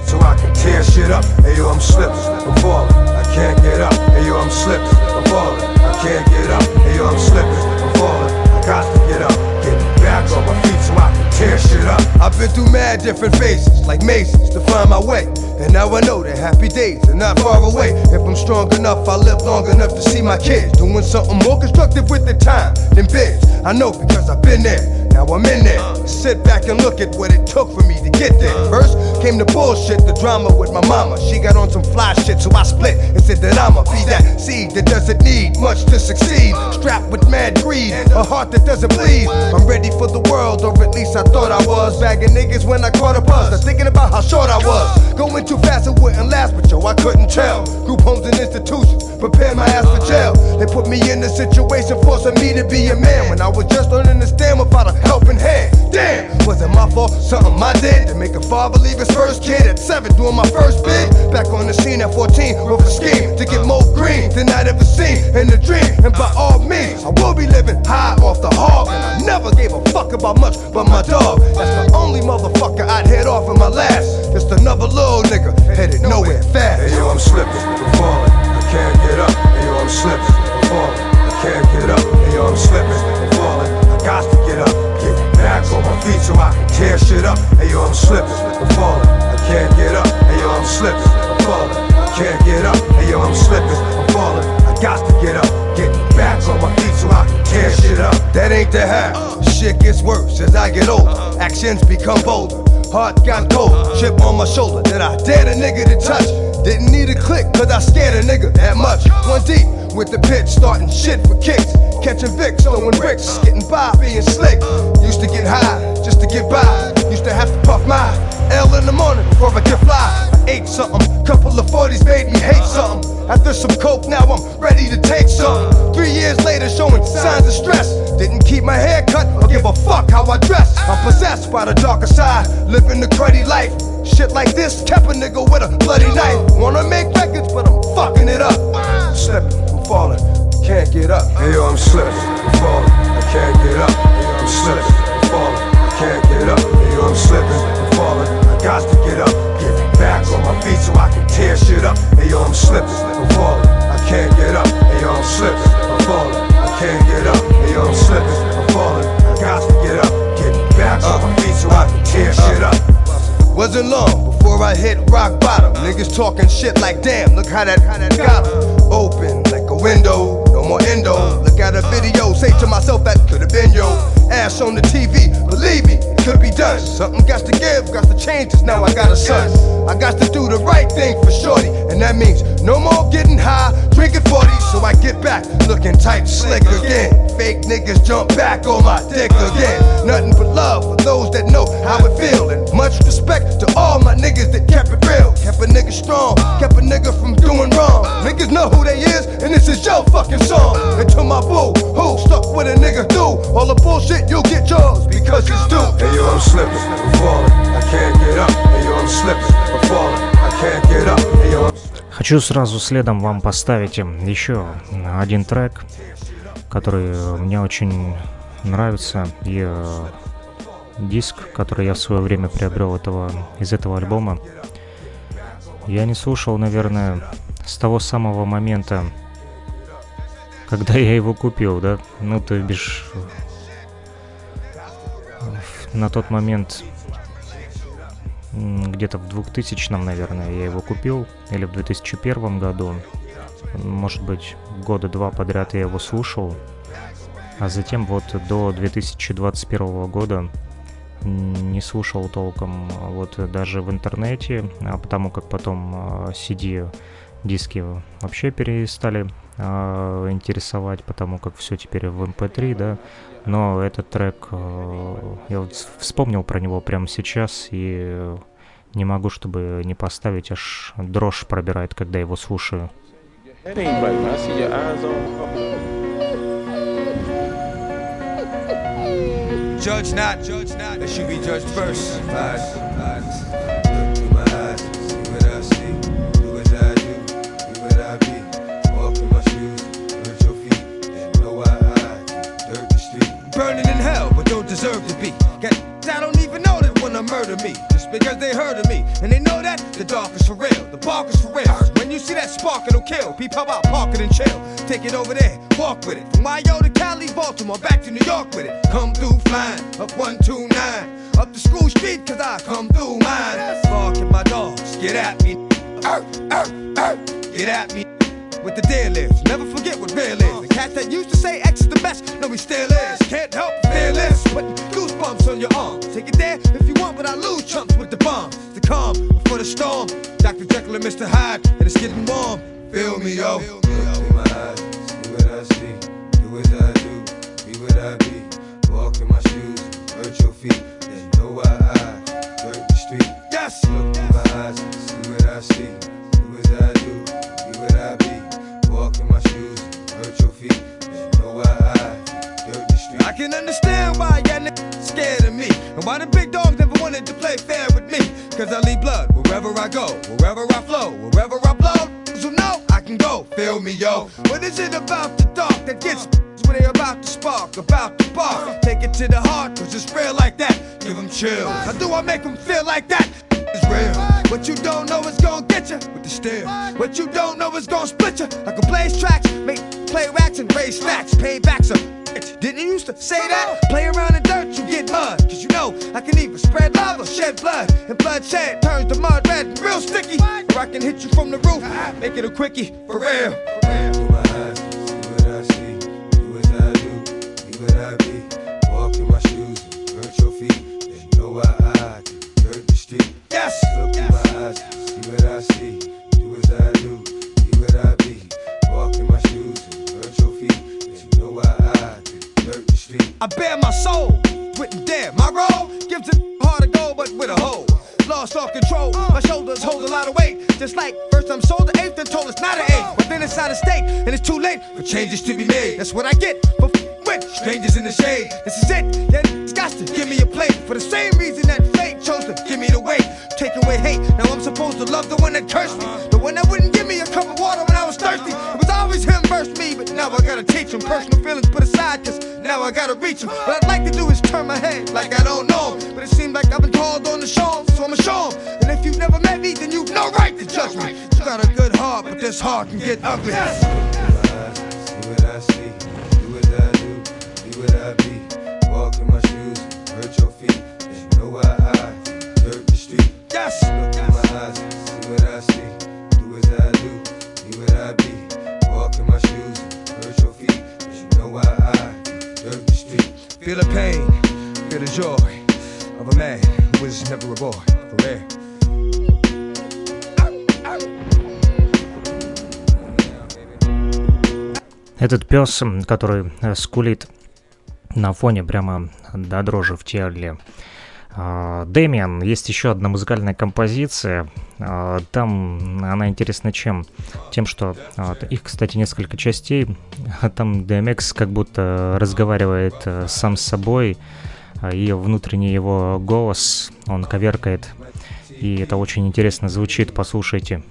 so I can tear shit up. Hey yo, I'm slipping, I'm falling. I can't get up. Hey yo, I'm slipping, I'm falling. Can't get up. Hey yo, I'm slipping, I'm falling. I got to get up, get back on my feet so I can tear shit up. I've been through mad different phases, like mazes, to find my way. And now I know that happy days are not far away. If I'm strong enough, I'll live long enough to see my kids doing something more constructive with the time than biz. I know because I've been there. Now I'm in there. Sit back and look at what it took for me to get there. First came the bullshit, the drama with my mama. She got on some fly shit, so I split and said that I'ma be that seed that doesn't need much to succeed. Strapped with mad greed, a heart that doesn't bleed. I'm ready for the world, or at least I thought I was. Bagging niggas when I caught a buzz. I'm thinking about how short I was. Going too fast, it wouldn't last, but yo, I couldn't tell. Group homes and institutions, prepare my ass for jail. They put me in a situation forcing me to be a man when I was just learning to stand without a helping hand. Damn, was it my fault? Something I did to make a father leave his first kid at seven, doing my first bid. Back on the scene at 14 with a scheme to get more green than I'd ever seen in a dream. And by all means, I will be living high off the hog. And I never gave a fuck about much but my dog. That's the only motherfucker I'd head off in my last. Just another little nigga headed nowhere fast. Hey yo, I'm slipping, I'm falling. I can't get up. Hey yo, I'm slipping, I'm falling. I can't get up. Hey yo, I'm slipping, I'm falling. I got to get up, get back on my feet so I can tear shit up. Hey yo, I'm slipping, I'm falling. I can't get up. I'm slipping, I'm falling. I can't get up. Hey yo, I'm slipping, I'm falling. I got to get up, get back on my feet so I can tear shit up. That ain't the half. Shit gets worse as I get older. Actions become bolder. Heart got cold, chip on my shoulder that I dared a nigga to touch. Didn't need a click, cause I scared a nigga that much. One deep with the pitch, starting shit for kicks. Catching Vicks, throwing bricks, getting by, being slick. Used to get high, just to get by. Used to have to puff my L in the morning before I get fly. I ate something, couple of 40s made me hate something. After some coke, now I'm ready to take something. Three years later, showing signs of stress. Didn't keep my hair cut or give a fuck how I dress. I'm possessed by the darker side, living the cruddy life. Shit like this kept a nigga with a bloody knife. Wanna make records, but I'm fucking it up. I'm slipping, I'm falling, can't get up. Hey yo, I'm slipping, I'm falling, I can't get up. Hey yo, I'm slipping, I'm falling, I can't get up. I'm slipping, I'm falling, I got to get up. Get back on my feet so I can tear shit up. Hey yo, I'm slipping, I'm falling, I can't get up. Hey yo, I'm slipping, I'm falling, I can't get up. Hey yo, I'm slipping, I'm falling, I got to get up. Get back on my feet so I can tear shit up. Wasn't long before I hit rock bottom. Niggas talking shit like, damn, look how that, that got 'em. Open like a window, no more endo. Look at a video, say to myself, that could have been yo. Ass on the TV, believe me, could be done. Something got to give, got to change, cause now I got a son. I got to do the right thing for shorty, and that means no more getting high, drinking 40. So I get back, looking tight, slick again. Fake niggas jump back on my dick again. Nothing but love for those that know how it feel, and much respect to all my niggas that kept it real. Kept a nigga strong, kept a nigga from doing wrong. Niggas know who they is, and this is your fucking song. And to my boo, who stuck with a nigga do, all the bullshit you'll get yours because it's due. yo, I'm slipping, I'm falling, I can't get up, hey, I'm slipping, I'm falling, I can't get up, hey, I'm Хочу сразу следом вам поставить еще один трек, который мне очень нравится, и э, диск, который я в свое время приобрел этого, из этого альбома, я не слушал, наверное, с того самого момента, когда я его купил, да, ну, то бишь на тот момент где-то в 2000, наверное, я его купил, или в 2001 году. Может быть, года два подряд я его слушал, а затем вот до 2021 года не слушал толком вот даже в интернете, а потому как потом CD а, диски вообще перестали э, интересовать, потому как все теперь в MP3, да. Но этот трек, э, я вот вспомнил про него прямо сейчас и не могу, чтобы не поставить, аж дрожь пробирает, когда его слушаю. Judge not, judge not, that should be judged first. Lies, lies. That wanna me just because they heard of me. And they know that the dark is for real, the bark is for real. When you see that spark, it'll kill. People about park it and chill. Take it over there, walk with it. From Mayo to Cali, Baltimore, back to New York with it. Come through flying, up 129. Up the school street, cause I come through mine. Barking my dogs, get at me. Er, er, er, get at me with the deal is. Never forget what real is. Cat that used to say X is the best, no, he still is. Can't help fearless, putting goosebumps on your arm. Take it there if you want, but I lose chumps with the bomb. The calm before the storm. Dr. Jekyll and Mr. Hyde, and it's getting warm. Feel me, yo. Look in my eyes, see what I see. Do as I do, be what I be. Walk in my shoes, hurt your feet. You know why I dirt the street. Yes. Look in my eyes, see what I see. Do as I do, be what I be. Walk in my shoes, hurt I can understand why y'all niggas scared of me. And why the big dogs never wanted to play fair with me. Cause I leave blood wherever I go, wherever I flow, wherever I blow. So know I can go, feel me, yo. What is it about the dark that gets when they about to spark, about to bark? Take it to the heart, cause it's real like that. Give them chills. How do I make them feel like that? It's real. What you don't know is gonna get you with the steel. What you don't know is gonna split you. I can blaze tracks, make play racks and raise stacks. Paybacks are didn't you used to say that? Play around in dirt, you get mud. Cause you know I can either spread lava, shed blood, and bloodshed turns the mud red and real sticky. Or I can hit you from the roof, make it a quickie, for real. My eyes, see what I see, do as I do, be what I be. Walk in my shoes, hurt your you know why I the street. Yes! Look my eyes, see what I see, do as I do, be what I be. Walk in my shoes, street. I bear my soul, written there. My role gives it hard to go, but with a hole. Lost all control, my shoulders hold a lot of weight. Just like first I'm sold the eighth, then told it's not an eight. But then it's out of state, and it's too late for changes to be made. That's what I get for with strangers in the shade. This is it, yeah, it's got to give me a plate for the same reason that fate chose to give me the weight. Take away hate, now I'm supposed to love the one that cursed me. The one that wouldn't give me a cup of water always him versus me, but now I gotta teach him. Personal feelings put aside, cause now I gotta reach him. What I'd like to do is turn my head like I don't know him. But it seems like I've been called on the show so I'ma show him. And if you've never met me, then you've no right to judge me. You got a good heart, but this heart can get ugly. See what I see, do what I do, be what I be. Walk in my shoes, hurt your feet, then you know why I dirt the street. Yes! Look in my eyes, see what I see, know why I dirt the street. Feel the pain, feel the joy of a man who was never a boy, for real. Этот пес, который э, скулит на фоне прямо до дрожи в теле. А, Дэмиан, есть еще одна музыкальная композиция. А, Там она интересна чем? Тем, что а, их, кстати, несколько частей. Там DMX как будто разговаривает э, сам с собой, и внутренний его голос он коверкает. И это очень интересно звучит, послушайте.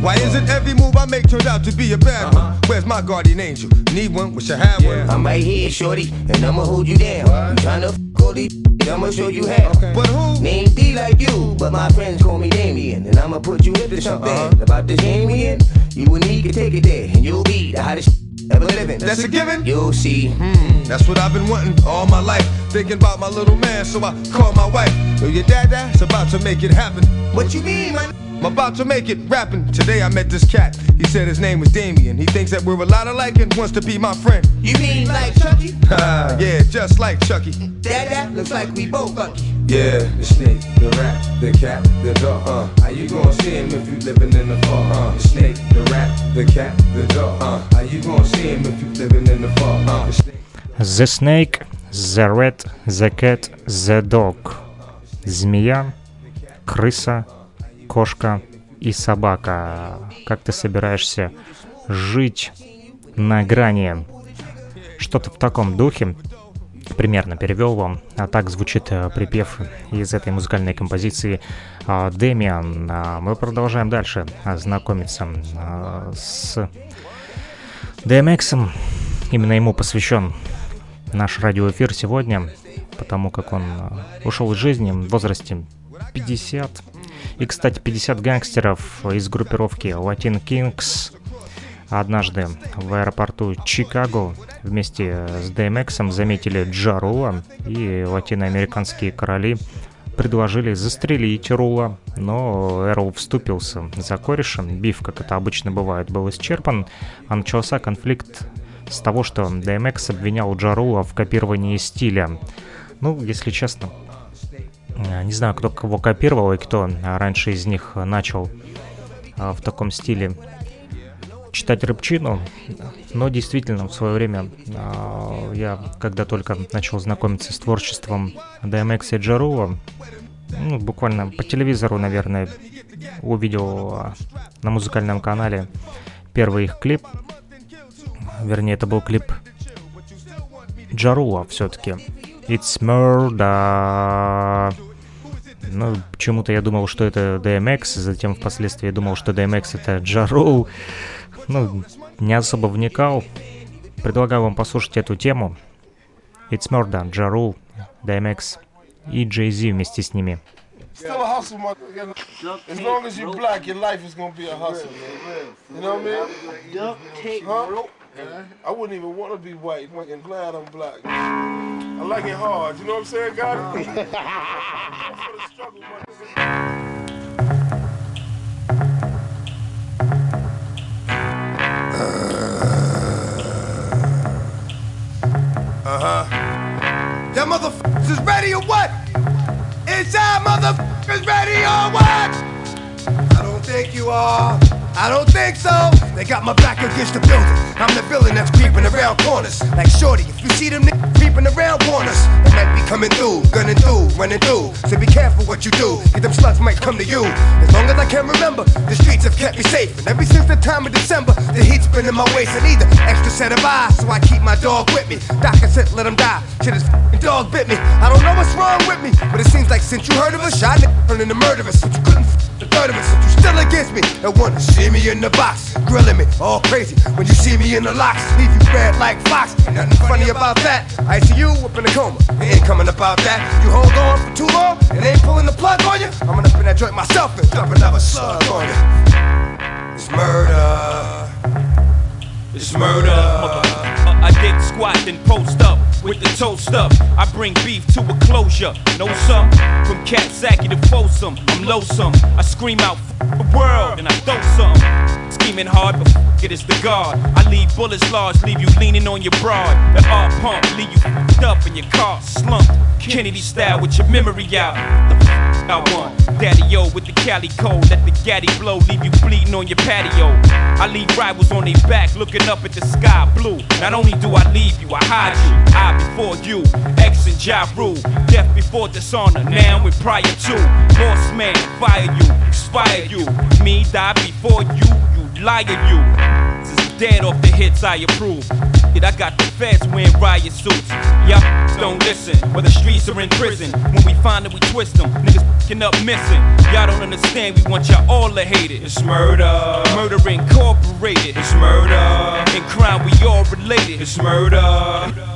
Why is it every move I make turns out to be a bad one? Where's my guardian angel? Need one? Wish I had one. I'm right here, shorty, and I'ma hold you down. You tryna f all these, I'ma show you how. But who? Name D like you, but my friends call me Damien, and I'ma put you into something uh-huh. about this game we in. You and me can take it there, and you'll be the hottest ever living. That's a given? You'll see. Hmm, that's what I've been wanting all my life. Thinking about my little man, so I call my wife. Yo, your dad, dad's about to make it happen. What you mean, man? I'm about to make it rapping. Today I met this cat. He said his name was Damien. He thinks that we're a lot alike and wants to be my friend. You mean like Chucky? Ah, yeah, just like Chucky. Dad, that looks like we both lucky. Yeah, the snake, the rat, the cat, the dog. Uh, how you gonna see him if you living in the fog? Uh, the snake, the rat, the cat, the dog. Uh, how you gonna see him if you living in the fog? Uh, the snake. The Snake, The Rat, The Cat, The Dog. Змея, крыса, кошка и собака. Как ты собираешься жить на грани? Что-то в таком духе. Примерно перевел вам. А так звучит э, припев из этой музыкальной композиции э, Демиан. А Мы продолжаем дальше знакомиться э, с DMX. Именно ему посвящен наш радиоэфир сегодня, потому как он ушел из жизни в возрасте 50. И, кстати, 50 гангстеров из группировки Latin Kings однажды в аэропорту Чикаго вместе с DMX заметили Джарула, и латиноамериканские короли предложили застрелить Рула, но Эрл вступился за корешем. Биф, как это обычно бывает, был исчерпан, а начался конфликт с того, что DMX обвинял Джарула в копировании стиля. Ну, если честно, не знаю, кто кого копировал и кто раньше из них начал э, в таком стиле читать рэпчину, но действительно в свое время э, я, когда только начал знакомиться с творчеством DMX и Джарула, ну, буквально по телевизору, наверное, увидел э, на музыкальном канале первый их клип, вернее, это был клип Джарула все-таки. It's murder. Ну, почему-то я думал, что это DMX, затем впоследствии думал, что DMX это Джарул. Ну, не особо вникал. Предлагаю вам послушать эту тему. It's Murder, Джарул, DMX и Jay-Z вместе с ними. Still a hustle, my As long as you're black, your life is gonna be a hustle, man. You know what I mean? Duct tape Huh? rope. I wouldn't even want to be white. I'm glad I'm black. I like it hard. You know what I'm saying, God? Uh huh. Y'all motherfuckers is ready or what? Is y'all motherfuckers ready or what? I don't think you are. I don't think so. They got my back against the building. I'm the villain that's creeping around corners. Like Shorty, if you see them niggas creeping around corners, they might be coming through, gunning through, running through. So be careful what you do, cause them slugs might come to you. As long as I can remember, the streets have kept me safe. And ever since the time of December, the heat's been in my waist. I need an extra set of eyes, so I keep my dog with me. Doctor said, let him die. Shit, his dog bit me. I don't know what's wrong with me, but it seems like since you heard of us, niggas turning to murderers. But you couldn't the third of us, but you still against me. And wanna see me in the box, grilling me all crazy. When you see me in the locks, leave you red like Fox. Nothing funny about that. I you up in a coma, it ain't coming about that. You hold on for too long, and ain't pulling the plug on you. I'm gonna up in that joint myself and dump another slug on you. It's murder. It's murder. I dig squat then post up with the toast up. I bring beef to a closure. Know some from Cat Saki to Folsom. I'm loathsome. I scream out "F- the world and I throw some. Scheming hard, but f- it is the guard. I leave bullets large, leave you leaning on your broad. The art pump, leave you f***ed up in your car slumped. Kennedy style with your memory out. The f- I want. Daddy O with the Cali code. Let the gaddy blow, leave you bleeding on your patio. I leave rivals on their back, looking up at the sky blue. Not only do I leave you, I hide you. I before you, X and Ja Rule. Death before dishonor, now and prior to. Boss man, fire you, expire you. Me die before you, you liar you. Dead off the hits I approve. Yet I got the feds wearing riot suits. Y'all don't listen, where the streets are in prison. When we find that we twist them, niggas fucking up missing. Y'all don't understand, we want y'all all to hate it. It's murder. Murder incorporated. It's murder. In crime, we all related. It's murder.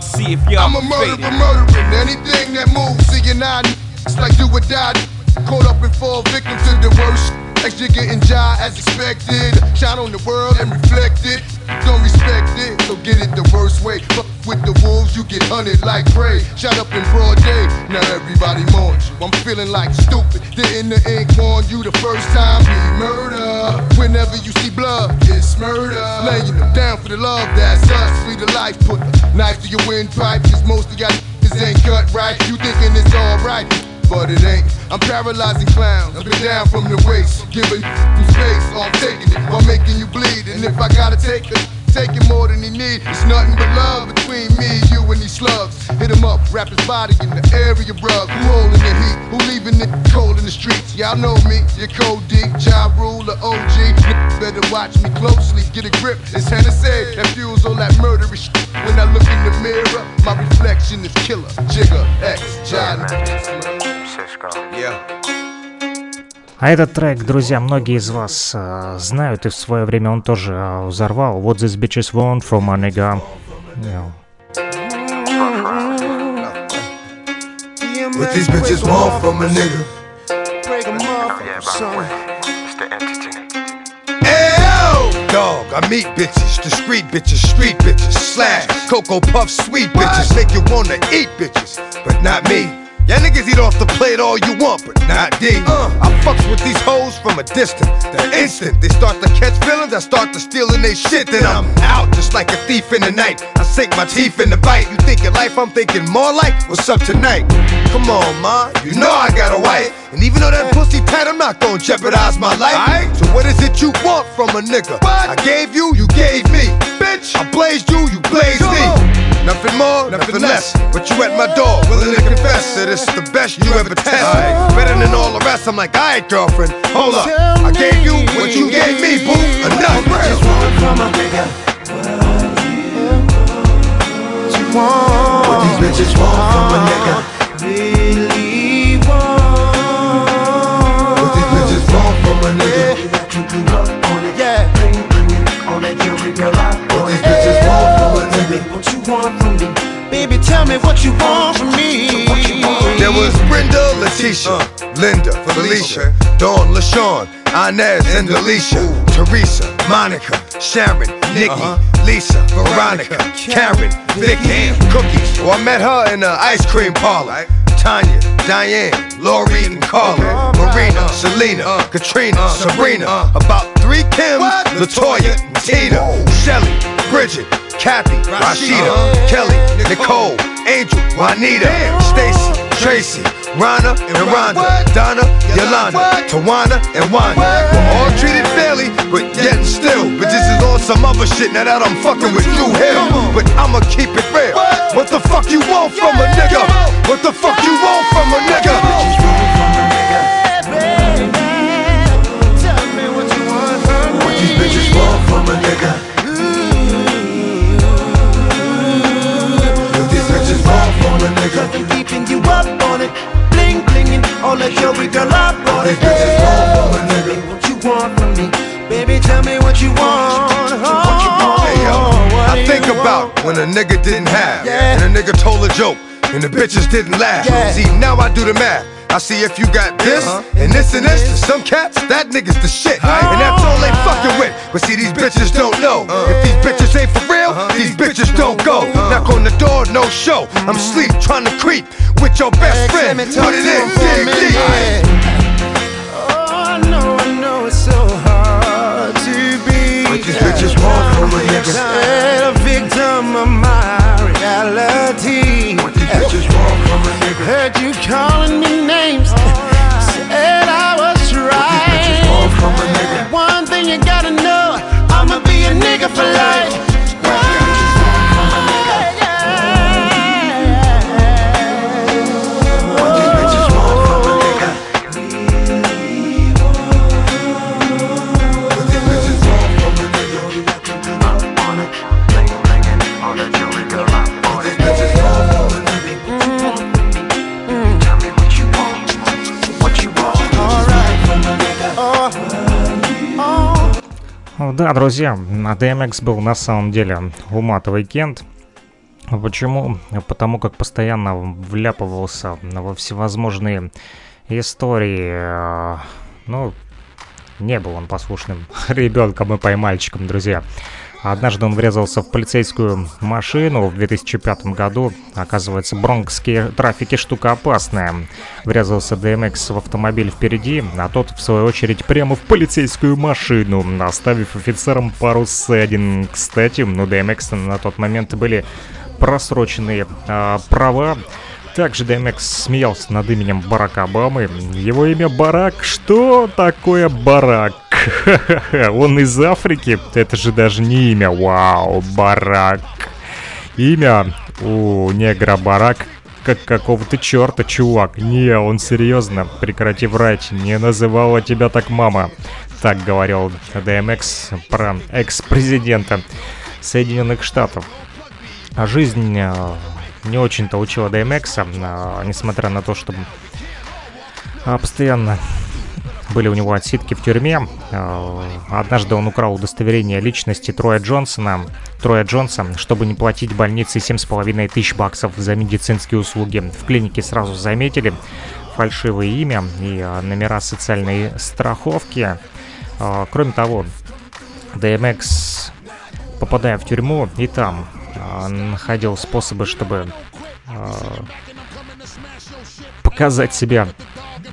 See if y'all I'm a murderer, murdering anything that moves. Seeing nine, it's like do or die. Caught up and fall victim to the worst. Extra getting job as expected. Shine on the world and reflect it. Don't respect it, so get it the worst way. Fuck with the wolves, you get hunted like prey. Shot up in broad day, now everybody mourns you. I'm feeling like stupid. Didn't the ink warn you the first time? Be murder. Whenever you see blood, it's murder. Laying them down for the love, that's us. Free the life, put the knife to your windpipe. Cause most of y'all niggas ain't cut right. You thinking it's alright but it ain't. I'm paralyzing clowns, I've been down from the waist, giving some space, I'm taking it while making you bleed. And if I gotta take it, take it more than he need. It's nothing but love between me, you, and these slugs. Hit him up, wrap his body in the area rug. Who holding the heat? Who leaving it cold in the streets? Y'all know me, your code D, Ja Rule, the OG. Better watch me closely, get a grip. It's Hennessy that fuels all that murderous shit. When I look in the mirror, my reflection is killer. Jigger X, John. А этот трек, друзья, многие из вас э, знают, и в свое время он тоже э, взорвал. What this bitches want from a nigga. Yeah. What these bitches want from a nigga. Break 'em off, son. Ayo! Dog, I meet bitches, discreet bitches, street bitches, slash, Cocoa Puff, sweet bitches, make you wanna eat bitches, but not me. Y'all niggas eat off the plate all you want, but not D. Uh, I fucks with these hoes from a distance. The instant they start to catch feelings, I start to stealing they shit. Then I'm out just like a thief in the night. I sink my teeth in the bite. You thinking life, I'm thinking more like what's up tonight. Come on, ma, you know I got a wife. And even though that pussy tight, I'm not gonna jeopardize my life. So what is it you want from a nigga? I gave you, you gave me. Bitch, I blazed you, you blazed me. Nothing more, nothing less. But you at my door, willing to confess that it's the best you ever tested. Better than all the rest. I'm like, alright, girlfriend, hold up. I gave you what you gave me, boo. Enough. from a nigga. What these bitches want from a nigga. Really want. What these bitches want from a nigga. Tell me what you want from me. There was Brenda, Letitia, Linda, Felicia, Dawn, LaShawn, Inez, and Alicia, Teresa, Monica, Sharon, Nikki, Lisa, Veronica, Karen, Vicky, Cookies. Oh, I met her in an ice cream parlor. Tanya, Diane, Lori, and Carla, Marina, Selena, Katrina, Sabrina, about three Kim, Latoya, Tina, Shelly, Bridget, Kathy, Rashida, Kelly, Nicole, Angel, Juanita, Stacy, Tracy, Rana and Rhonda, Donna, Yolanda, Tawana and Wanda. We're all treated fairly, but yet and still, bitches is on some other shit. Now that I'm fucking with you Hill, but I'ma keep it real. What the fuck you want from a nigga? What the fuck you want from a nigga? Blinging, all that jewelry girl up on What it. these bitches want from a nigga. What you want from me, baby? Tell me what you want. What oh, Hey yo, what I think about when a nigga didn't have, Yeah. and a nigga told a joke, and the bitches didn't laugh. Yeah. See, now I do the math. I see if you got this uh-huh. and this and this. To some cats, that nigga's the shit, and that's all they fucking with. But see, these bitches don't know. If these bitches ain't for real, uh-huh. these bitches don't go. Uh-huh. Knock on the door, no show. I'm sleep trying to creep with your best friend. Put it in, dig deep. Oh, I know, I know it's so hard to be. What these bitches want from a nigga. A you calling me names. Said I was bitches want from a nigga. right. One thing you gotta know, I'ma be a nigga for life. Да, друзья, DMX был на самом деле уматовый кент. Почему? Потому как постоянно вляпывался во всевозможные истории. Ну, не был он послушным ребенком и поймальчиком, друзья. Однажды он врезался в полицейскую машину в 2005 году. Оказывается, бронкские трафики штука опасная. Врезался DMX в автомобиль впереди, а тот, в свою очередь, прямо в полицейскую машину, оставив офицерам пару ссадин. Кстати, ну DMX на тот момент были просроченные э, права. Также DMX смеялся над именем Барака Обамы. Его имя Барак. Что такое Барак? Он из Африки. Это же даже не имя. Вау, Барак. Имя у негра Барак как какого-то черта, чувак. Не, он серьезно, прекрати врать, не называла тебя так мама. Так говорил DMX про экс-президента Соединенных Штатов. А жизнь э, не очень-то учила DMX, а, несмотря на то, что а, постоянно были у него отсидки в тюрьме. А, однажды он украл удостоверение личности Троя Джонсона, Троя Джонса, чтобы не платить больнице 7,5 тысяч баксов за медицинские услуги. В клинике сразу заметили фальшивое имя и а, номера социальной страховки. А, кроме того, DMX, попадая в тюрьму, и там находил способы, чтобы показать себя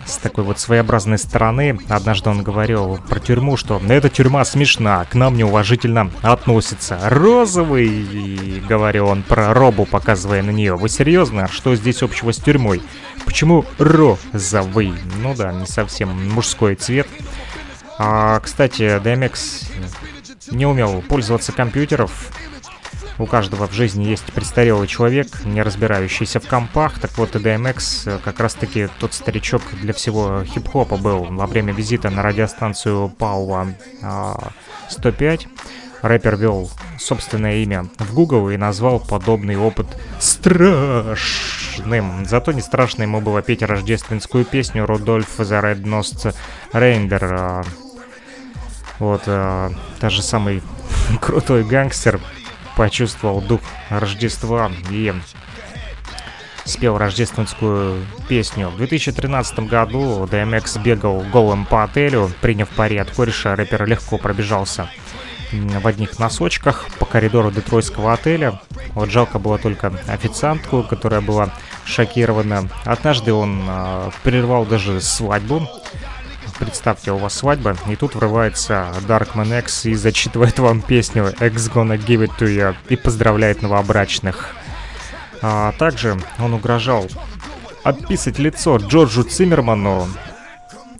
с такой вот своеобразной стороны. Однажды он говорил про тюрьму, что эта тюрьма смешна, к нам неуважительно относится. Розовый, говорил он про робу, показывая на нее. Вы серьезно? Что здесь общего с тюрьмой? Почему розовый? Ну да, не совсем мужской цвет. А, кстати, DMX не умел пользоваться компьютеров, у каждого в жизни есть престарелый человек, не разбирающийся в компах. Так вот, и DMX э, как раз-таки тот старичок для всего хип-хопа был во время визита на радиостанцию Пауа 105. Рэпер вел собственное имя в Google и назвал подобный опыт страшным. Зато не страшно ему было петь рождественскую песню Рудольф Red Nosed Reindeer. Вот, э, даже самый крутой гангстер почувствовал дух Рождества и спел рождественскую песню. В 2013 году DMX бегал голым по отелю, приняв пари от кореша, рэпер легко пробежался в одних носочках по коридору детройтского отеля. Вот жалко было только официантку, которая была шокирована. Однажды он э, прервал даже свадьбу Представьте, у вас свадьба, и тут врывается Darkman X и зачитывает вам песню X Gonna Give It To You и поздравляет новобрачных. А также он угрожал описать лицо Джорджу Циммерману,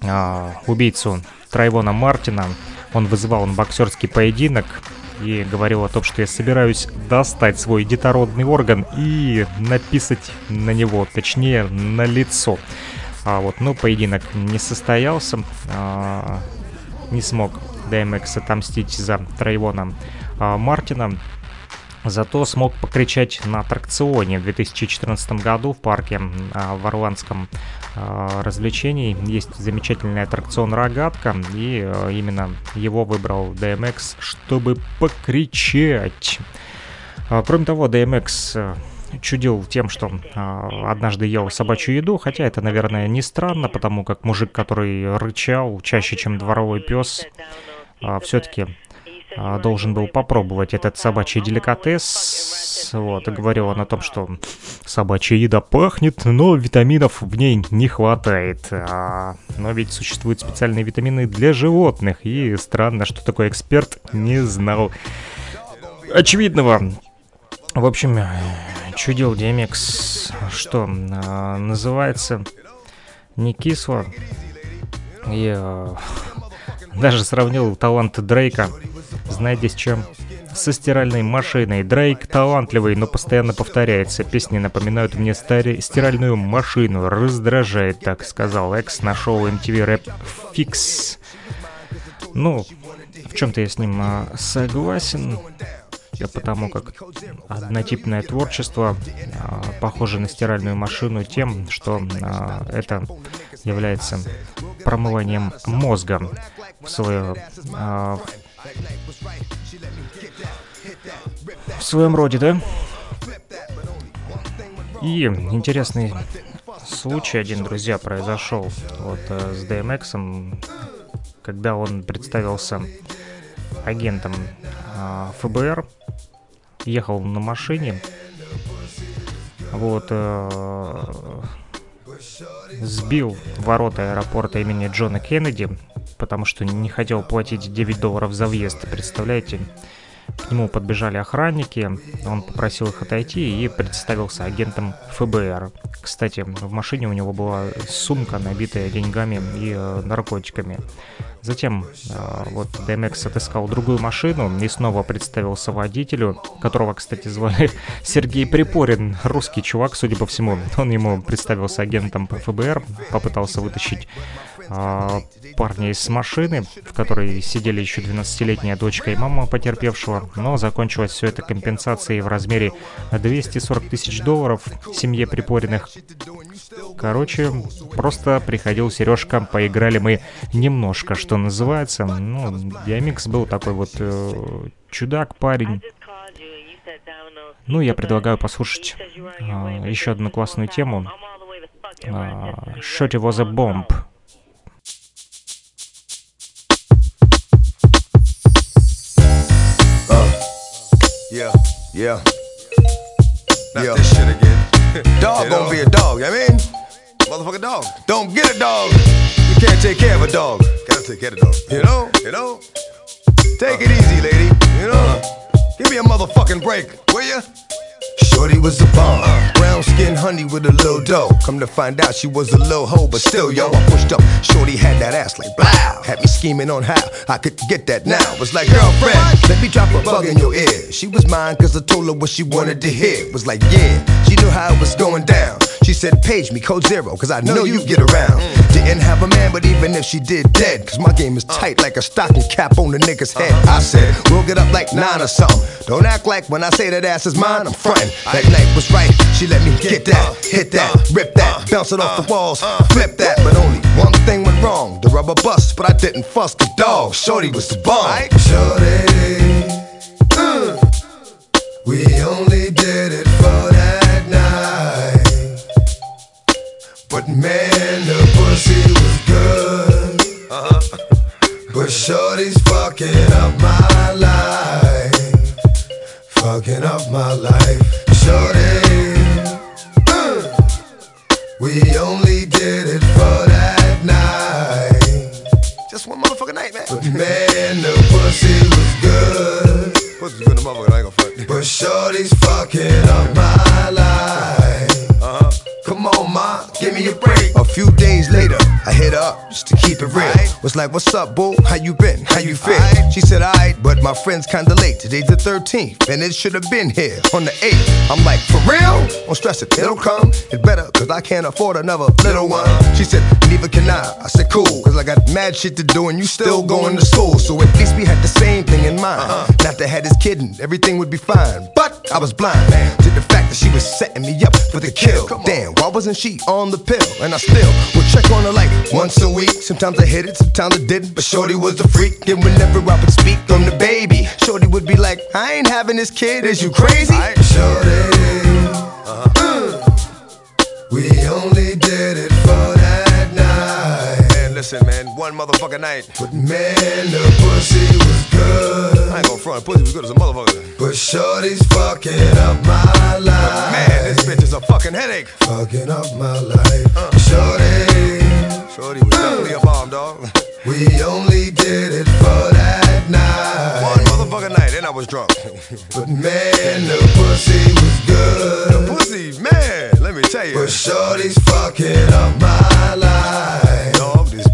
а, убийцу Трайвона Мартина. Он вызывал на боксерский поединок и говорил о том, что я собираюсь достать свой детородный орган и написать на него, точнее, на лицо. А вот, ну, поединок не состоялся. А, не смог DMX отомстить за Трайвона а, Мартина. Зато смог покричать на аттракционе в 2014 году в парке а, в Орландском а, развлечений. Есть замечательный аттракцион «Рогатка», и а, именно его выбрал DMX, чтобы покричать. А, кроме того, DMX чудил тем, что э, однажды ел собачью еду, хотя это, наверное, не странно, потому как мужик, который рычал чаще, чем дворовой пес, э, все-таки э, должен был попробовать этот собачий деликатес. Вот, и говорил он о том, что собачья еда пахнет, но витаминов в ней не хватает. А, но ведь существуют специальные витамины для животных, и странно, что такой эксперт не знал очевидного. В общем, чудил DMX, что э, называется не кисло. Я даже сравнил талант Дрейка, знаете с чем? Со стиральной машиной. Дрейк талантливый, но постоянно повторяется. Песни напоминают мне стари... стиральную машину. Раздражает, так сказал Экс на шоу MTV Rap Fix. Ну, в чем-то я с ним а, согласен потому как однотипное творчество а, похоже на стиральную машину тем, что а, это является промыванием мозга в свое, а, в своем роде, да? И интересный случай один, друзья, произошел вот э, с DMX, когда он представился агентом э, ФБР, ехал на машине, вот, э, сбил ворота аэропорта имени Джона Кеннеди, потому что не хотел платить 9 долларов за въезд, представляете? К нему подбежали охранники, он попросил их отойти и представился агентом ФБР. Кстати, в машине у него была сумка, набитая деньгами и э, наркотиками. Затем э, вот DMX отыскал другую машину и снова представился водителю, которого, кстати, звали Сергей Припорин, русский чувак, судя по всему. Он ему представился агентом ФБР, попытался вытащить э, парня из машины, в которой сидели еще 12-летняя дочка и мама потерпевшего, но закончилось все это компенсацией в размере 240 тысяч долларов семье Припориных. Короче, просто приходил Сережка, поиграли мы немножко, что называется. Ну, Диамикс был такой вот э, чудак, парень. Ну, я предлагаю послушать э, еще одну классную тему. Э, Shorty was a bomb. Yeah, yeah. Not yeah. this shit again. dog you gonna be a dog, you know what I mean? Motherfucking dog. Don't get a dog. You can't take care of a dog. Gotta take care of a dog. You know? You know? Take it easy, lady. You know? Uh-huh. Give me a motherfucking break, will ya? Shorty was a bomb. Brown skin honey with a little dough. Come to find out she was a little hoe, but still, yo, I pushed up. Shorty had that ass like blow. Had me scheming on how I could get that now. Was like, girlfriend, let me drop a bug in your ear. She was mine cause I told her what she wanted to hear. Was like, yeah, she knew how it was going down. She said, page me, code zero, cause I know you get around. Mm. Didn't have a man, but even if she did, dead. Cause my game is uh. tight like a stocking cap on the nigga's head. Uh-huh. I said, we'll get up like nine or something. Don't act like when I say that ass is mine, I'm frontin'. Uh-huh. That night was right, she let me get that, hit that, uh-huh. rip that, bounce it off the walls, flip that. But only one thing went wrong, the rubber bust, but I didn't fuss the dog. Shorty was the bomb. Shorty, uh, we only man, the pussy was good. Uh-huh. But Shorty's fucking up my life. Fucking up my life. Shorty, uh, we only did it for that night. Just one motherfucking night, man. But man, the pussy was good. Pussy's good, the motherfucker, I ain't gonna fuck. But Shorty's fucking up my life. Uh huh. Come on, ma, give me a break. A few days later, I hit her up just to keep it real. Was like, what's up, boo? How you been? How you feel? She said, alright, but my friend's kinda late. Today's the 13th, and it should have been here on the 8th. I'm like, for real? Don't stress it, it'll come. It's better, cause I can't afford another little one. She said, neither can I. I said, cool, cause I got mad shit to do, and you still going to school. So at least we had the same thing in mind. Not to have this kidding, everything would be fine. But I was blind to the fact that she was setting me up for the kill. Damn, why wasn't she on the pill? And I still would check on her like once a week. Sometimes I hit it, sometimes I didn't. But Shorty was the freak. And whenever I would speak on the baby, Shorty would be like, I ain't having this kid, is you crazy? Shorty, uh, we only did it listen, man, one motherfucking night. But man, the pussy was good. I ain't gonna front, pussy was good as a motherfucker. But Shorty's fucking up my life. But man, this bitch is a fucking headache. Fucking up my life. Uh. Shorty. Shorty was definitely a bomb, dog. We only did it for that night. One motherfucking night, and I was drunk. but man, the pussy was good. The pussy, man, let me tell you. But Shorty's fucking up my life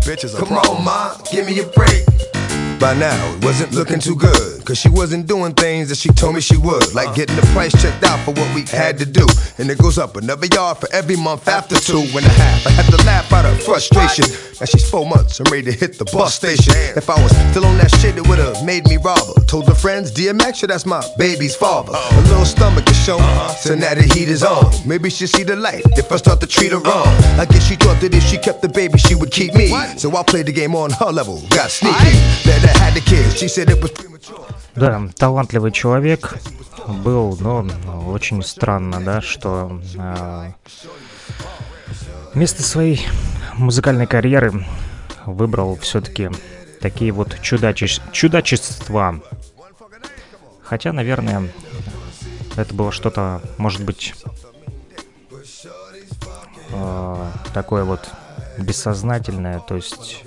bitches. Come on, ma, give me a break. By now, it wasn't looking too good. Cause she wasn't doing things that she told me she would. Like getting the price checked out for what we had to do. And it goes up another yard for every month after two and a half. I had to laugh out of frustration. Now she's four months and ready to hit the bus station. If I was still on that shit, it would've made me rob her. Told her friends, DMX, sure that's my baby's father. A little stomach is shown, so now the heat is on. Maybe she'll see the light if I start to treat her wrong. I guess she thought that if she kept the baby, she would keep me. So I played the game on her level, got sneaky. Let Да, талантливый человек. был, но очень странно, да, что э, вместо своей музыкальной карьеры выбрал все-таки такие вот чудаче... чудачества. Хотя, наверное, это было что-то, может быть, э, такое вот бессознательное, то есть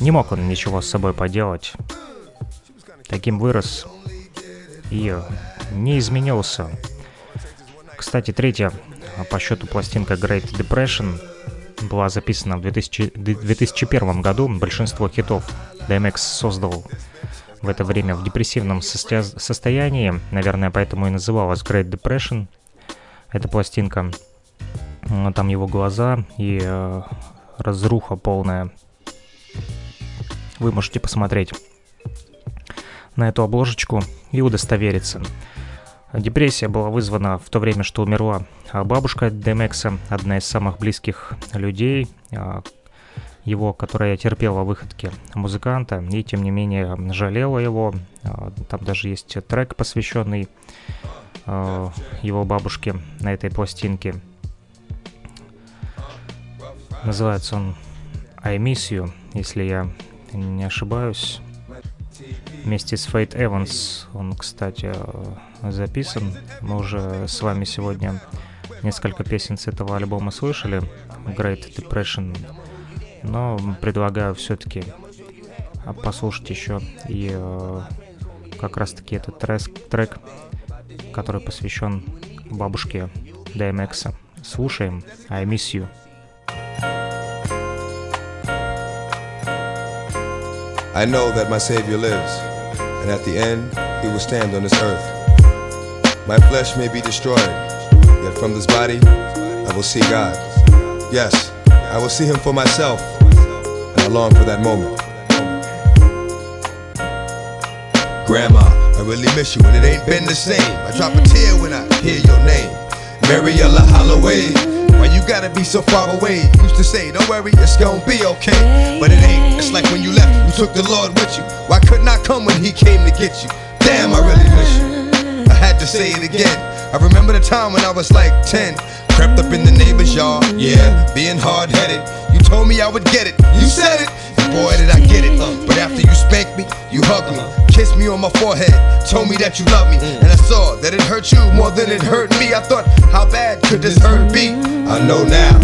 не мог он ничего с собой поделать. Таким вырос и не изменился. Кстати, третья по счету пластинка Great Depression была записана в 2000, 2001 году. Большинство хитов DMX создал в это время в депрессивном состо состоянии. Наверное, поэтому и называлась Great Depression. Эта пластинка. Там его глаза и э, разруха полная. Вы можете посмотреть на эту обложечку и удостовериться. Депрессия была вызвана в то время, что умерла бабушка Демекса, одна из самых близких людей, а, его, которая терпела выходки музыканта, и тем не менее жалела его. А, там даже есть трек, посвященный а, его бабушке на этой пластинке. Называется он I Miss You, если я не ошибаюсь. Вместе с Фейт Эванс он, кстати, записан. Мы уже с вами сегодня несколько песен с этого альбома слышали, Great Depression, но предлагаю все-таки послушать еще и э, как раз-таки этот трек, трек, который посвящен бабушке DMX. Слушаем I Miss You. I know that my Savior lives, and at the end, he will stand on this earth. My flesh may be destroyed, yet from this body, I will see God. Yes, I will see him for myself, and I long for that moment. Grandma, I really miss you, and it ain't been the same. I drop a tear when I hear your name. Mariella Holloway. Why you gotta be so far away? Used to say, don't worry, it's gonna be okay. But it ain't. It's like when you left, you took the Lord with you. Why couldn't I come when He came to get you? Damn, I really miss you. I had to say it again. I remember the time when I was like 10. Crept up in the neighbor's yard, yeah, being hard headed. Told me I would get it. You said it. And boy, did I get it. Uh, but after you spanked me, you hugged me, kissed me on my forehead, told me that you loved me. And I saw that it hurt you more than it hurt me. I thought, how bad could this hurt be? I know now.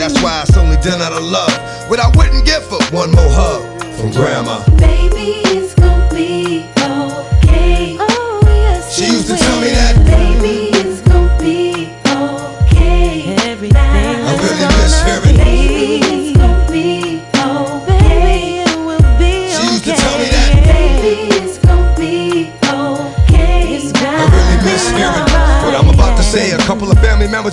That's why it's only done out of love. What I wouldn't give for one more hug from grandma. Baby, it's gonna be okay. Oh, yes. She used to tell me that. Baby,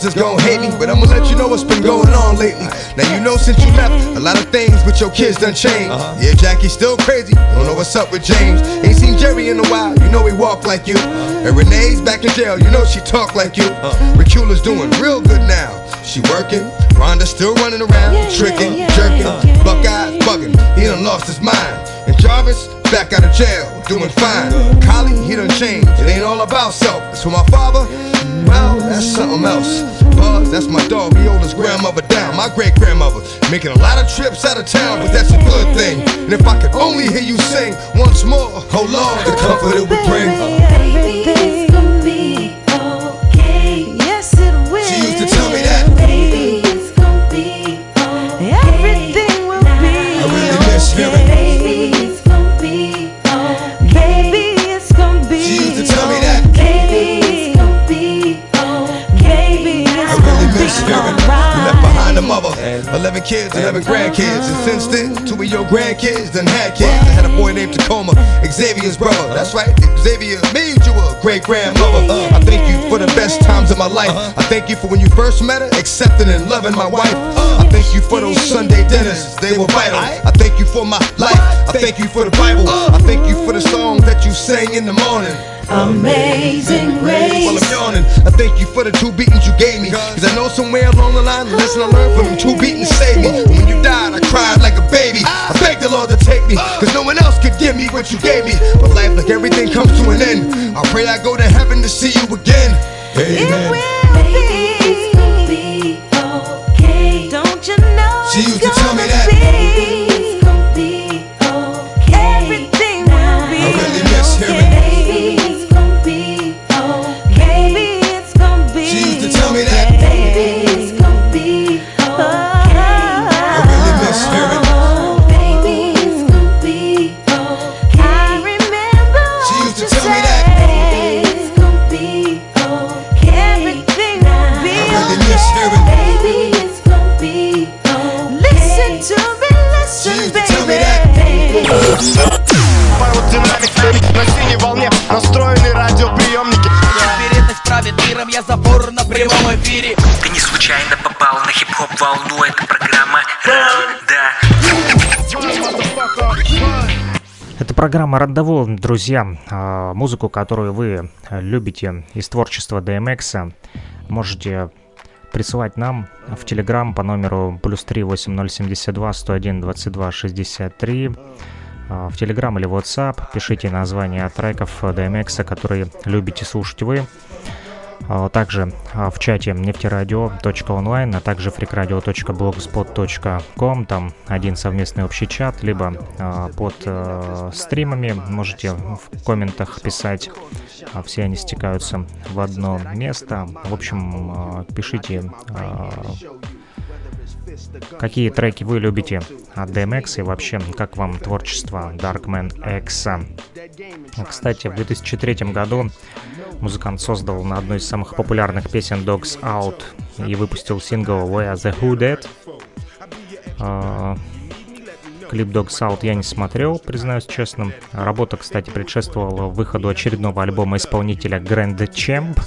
is gonna hate me, but I'ma let you know what's been going on lately. Now you know since you left, a lot of things with your kids done changed. Uh-huh. Yeah, Jackie's still crazy. Don't know what's up with James. Ain't seen Jerry in a while. You know he walk like you. And Renee's back in jail. You know she talk like you. Ricula's doing real good now. She working. Rhonda's still running around, tricking, jerking. Buckeye's bugging. He done lost his mind. And Jarvis back out of jail, doing fine. Collie, he done changed. It ain't all about self. It's for my father. Well, that's something else. Buzz, that's my dog. He owed his grandmother down. My great grandmother making a lot of trips out of town, but that's a good thing. And if I could only hear you sing once more, oh Lord, the comfort it would bring. Behind a mother, 11 kids, 11 grandkids. And since then, two of your grandkids done had kids. I had a boy named Tacoma, Xavier's brother. That's right, Xavier made you a great grandmother. Uh, I thank you for the best times of my life. I thank you for when you first met her, accepting and loving my wife. Uh, I thank you for those Sunday dinners, they were vital. I thank you for my life. I thank you for the Bible. Uh, I thank you for the songs that you sang in the morning. Amazing grace. While I'm yawning, I thank you for the two beatings you gave me. Cause I know somewhere along the line, the lesson I learned from them two beatings saved me. When you died, I cried like a baby. I begged the Lord to take me, cause no one else could give me what you gave me. But life, like everything, comes to an end. I pray I go to heaven to see you again. Amen. Baby, it's gonna be okay. Don't you know She used to tell me gonna that. На синей волне Настроены радиоприемники. Вероятность правит миром, я забор на прямом эфире. Ты не случайно попал на хип-хоп волну Это программа Ранда Это программа «Рандеву», друзья. А, Музыку, которую вы любите из творчества DMX, можете присылать нам в Телеграм по номеру плюс 3 8072 101 22 63 а, в Телеграм или WhatsApp. Пишите названия треков DMX, которые любите слушать вы. А, Также а, в чате нефтерадио.онлайн, а также freakradio.blogspot.com. Там один совместный общий чат, либо а, под э, стримами можете в комментах писать. А, Все они стекаются в одно место. В общем, а, пишите а, Какие треки вы любите от DMX и вообще, как вам творчество Darkman X? Кстати, в 2003 году музыкант создал на одной из самых популярных песен Dogs Out и выпустил сингл Where the Who Dead. Клип Dogs Out я не смотрел, признаюсь честно. Работа, кстати, предшествовала выходу очередного альбома исполнителя Grand Champ,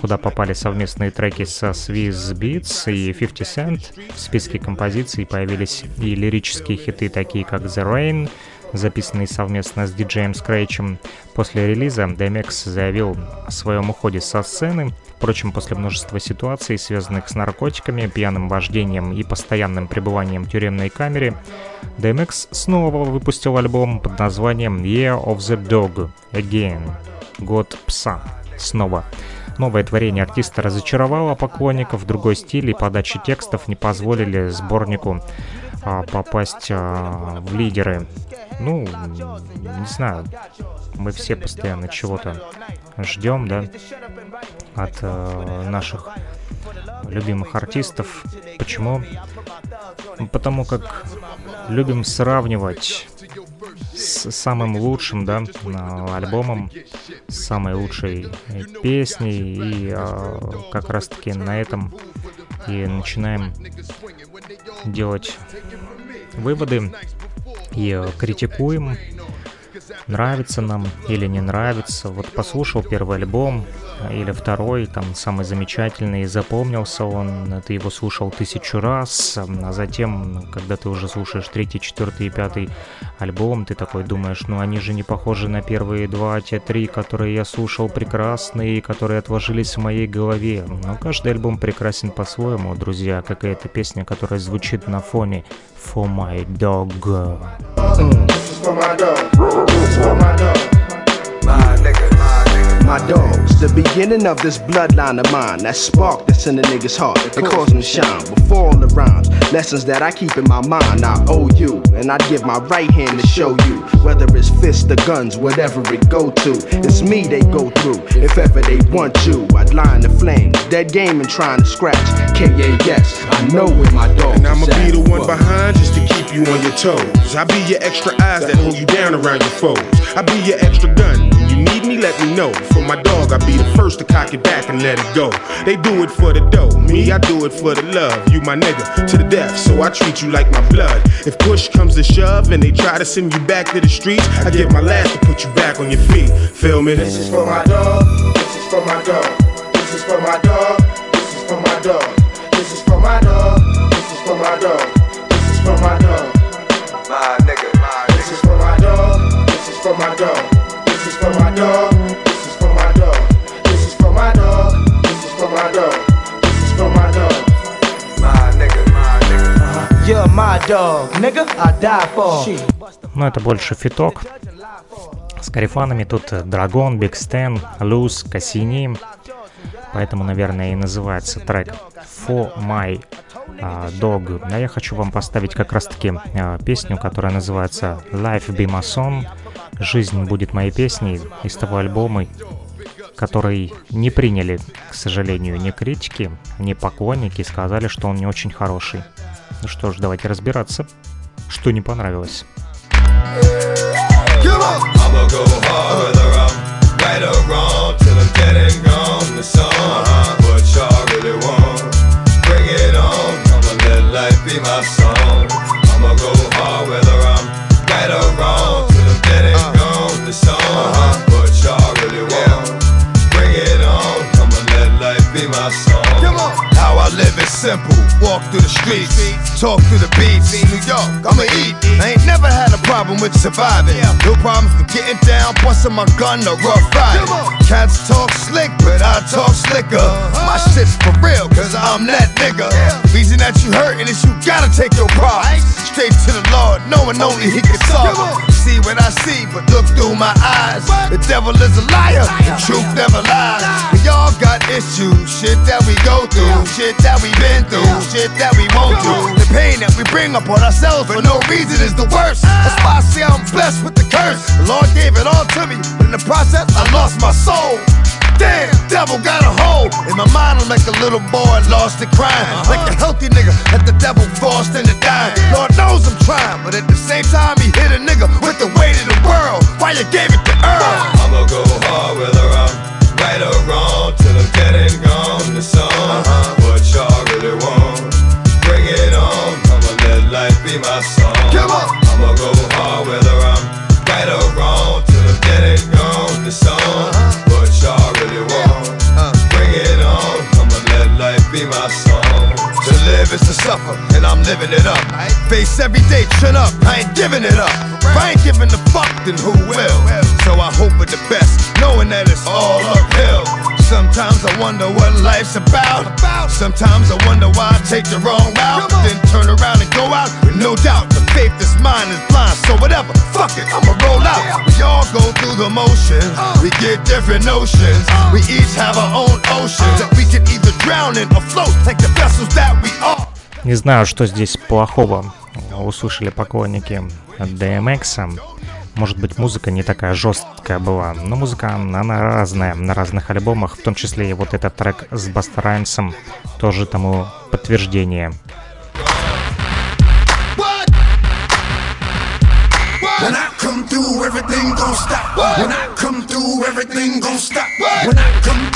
куда попали совместные треки со Swiss Beats и 50 Cent. В списке композиций появились и лирические хиты, такие как The Rain, записанный совместно с диджеем Scratch'ем. После релиза DMX заявил о своем уходе со сцены. Впрочем, после множества ситуаций, связанных с наркотиками, пьяным вождением и постоянным пребыванием в тюремной камере, DMX снова выпустил альбом под названием Year of the Dog Again. Год пса. Снова. Новое творение артиста разочаровало поклонников, другой стиль и подача текстов не позволили сборнику а, попасть а, в лидеры. Ну, не знаю, мы все постоянно чего-то ждем, да, от э, наших любимых артистов. Почему? Потому как любим сравнивать с самым лучшим, да, альбомом, с самой лучшей э, песней, и а, как раз-таки на этом и начинаем делать выводы и критикуем, нравится нам или не нравится. Вот послушал первый альбом э, или второй, там самый замечательный, запомнился он, ты его слушал тысячу раз, а затем, когда ты уже слушаешь третий, четвертый и пятый альбом, ты такой думаешь, ну они же не похожи на первые два, те три, которые я слушал прекрасные, которые отложились в моей голове. Но каждый альбом прекрасен по-своему, друзья, как и эта песня, которая звучит на фоне For My Dog. For my dogs, the beginning of this bloodline of mine. That spark that's in the nigga's heart. It calls me shine before all the rhymes. Lessons that I keep in my mind. I owe you, and I'd give my right hand to show you. Whether it's fists or guns, whatever it go to. It's me they go through. If ever they want you, I'd line the flames. Dead game and trying to scratch. K.A.S. I know where my dog And I'ma be the one behind just to keep you on your toes. I be your extra eyes that hold you down around your foes. I be your extra gun. When you need me, let me know. For my dog, I'll be the first to cock it back and let it go. They do it for the dough. Me, I do it for the love. You my nigga to the death, so I treat you like my blood. If push comes to shove and they try to send you back to the streets, I give my last to put you back on your feet. Feel me? This is for my dog. This is for my dog. This is for my dog. This is for my dog. This is for my dog. This is for my dog. This is for my dog. My nigga, my This is for my dog. This is for my dog. Dog. This is for my dog. This is for my dog. This is for my dog. This is for my dog. My nigga, my nigga. You're my dog, nigga, I die for Но это больше фиток с корифанами тут Драгон, Биг Стэн, Луз, Кассини. Поэтому, наверное, и называется трек For My а, Dog. А я хочу вам поставить как раз-таки а, песню, которая называется Life Be My Song. Жизнь будет моей песней из того альбома, который не приняли, к сожалению, ни критики, ни поклонники, сказали, что он не очень хороший. Ну что ж, давайте разбираться, что не понравилось. Right or wrong till I'm dead gone. The song, what y'all really want. Be my song. I'ma go hard whether I'm right or wrong till I'm dead and gone. The song, simple. Walk through the streets, talk through the beats. New York, I'ma eat. I ain't never had a problem with surviving. No problems with getting down, busting my gun or rough riding. Cats talk slick, but I talk slicker. My shit's for real, cause I'm that nigga. Reason that you hurting is you gotta take your problems straight to the Lord, knowing only He can solve them. See what I see, but look through my eyes. The devil is a liar, the truth never lies. We all got issues, shit that we go through, shit that we been through, shit that we won't do. The pain that we bring upon ourselves for no reason is the worst. That's why I say I'm blessed with the curse. The Lord gave it all to me, but in the process, I lost my soul. Damn, devil got a hold in my mind. I'm like a little boy lost in crime, like a healthy nigga that the devil forced into dying. Lord knows I'm trying, but at the same time he hit a nigga with the weight of the world. Why you gave it to Earl? I'ma go hard whether I'm right or wrong till I'm dead and gone. The song, what y'all live is to suffer, and I'm living it up. Face every day, chin up, I ain't giving it up. If I ain't giving the fuck, then who will? So I hope for the best, knowing that it's all uphill. Sometimes I wonder what life's about. Sometimes I wonder why I take the wrong route. Then turn around and go out with no doubt. The faith that's mine is blind, so whatever, fuck it, I'ma roll out. We all go through the motions, we get different notions. We each have our own oceans that we can either drown in or float like the vessels that we are. Не знаю, что здесь плохого услышали поклонники DMX. Может быть, музыка не такая жесткая была, но музыка, она разная на разных альбомах, в том числе и вот этот трек с Баста Раймсом тоже тому подтверждение. When I come through, everything gon' stop. When I come through, everything gon' stop. When I come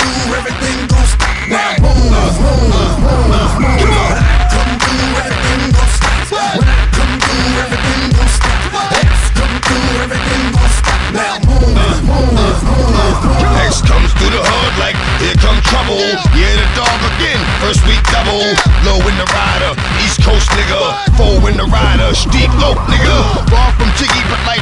in the rider, steep low nigga. Far from Jiggy, but like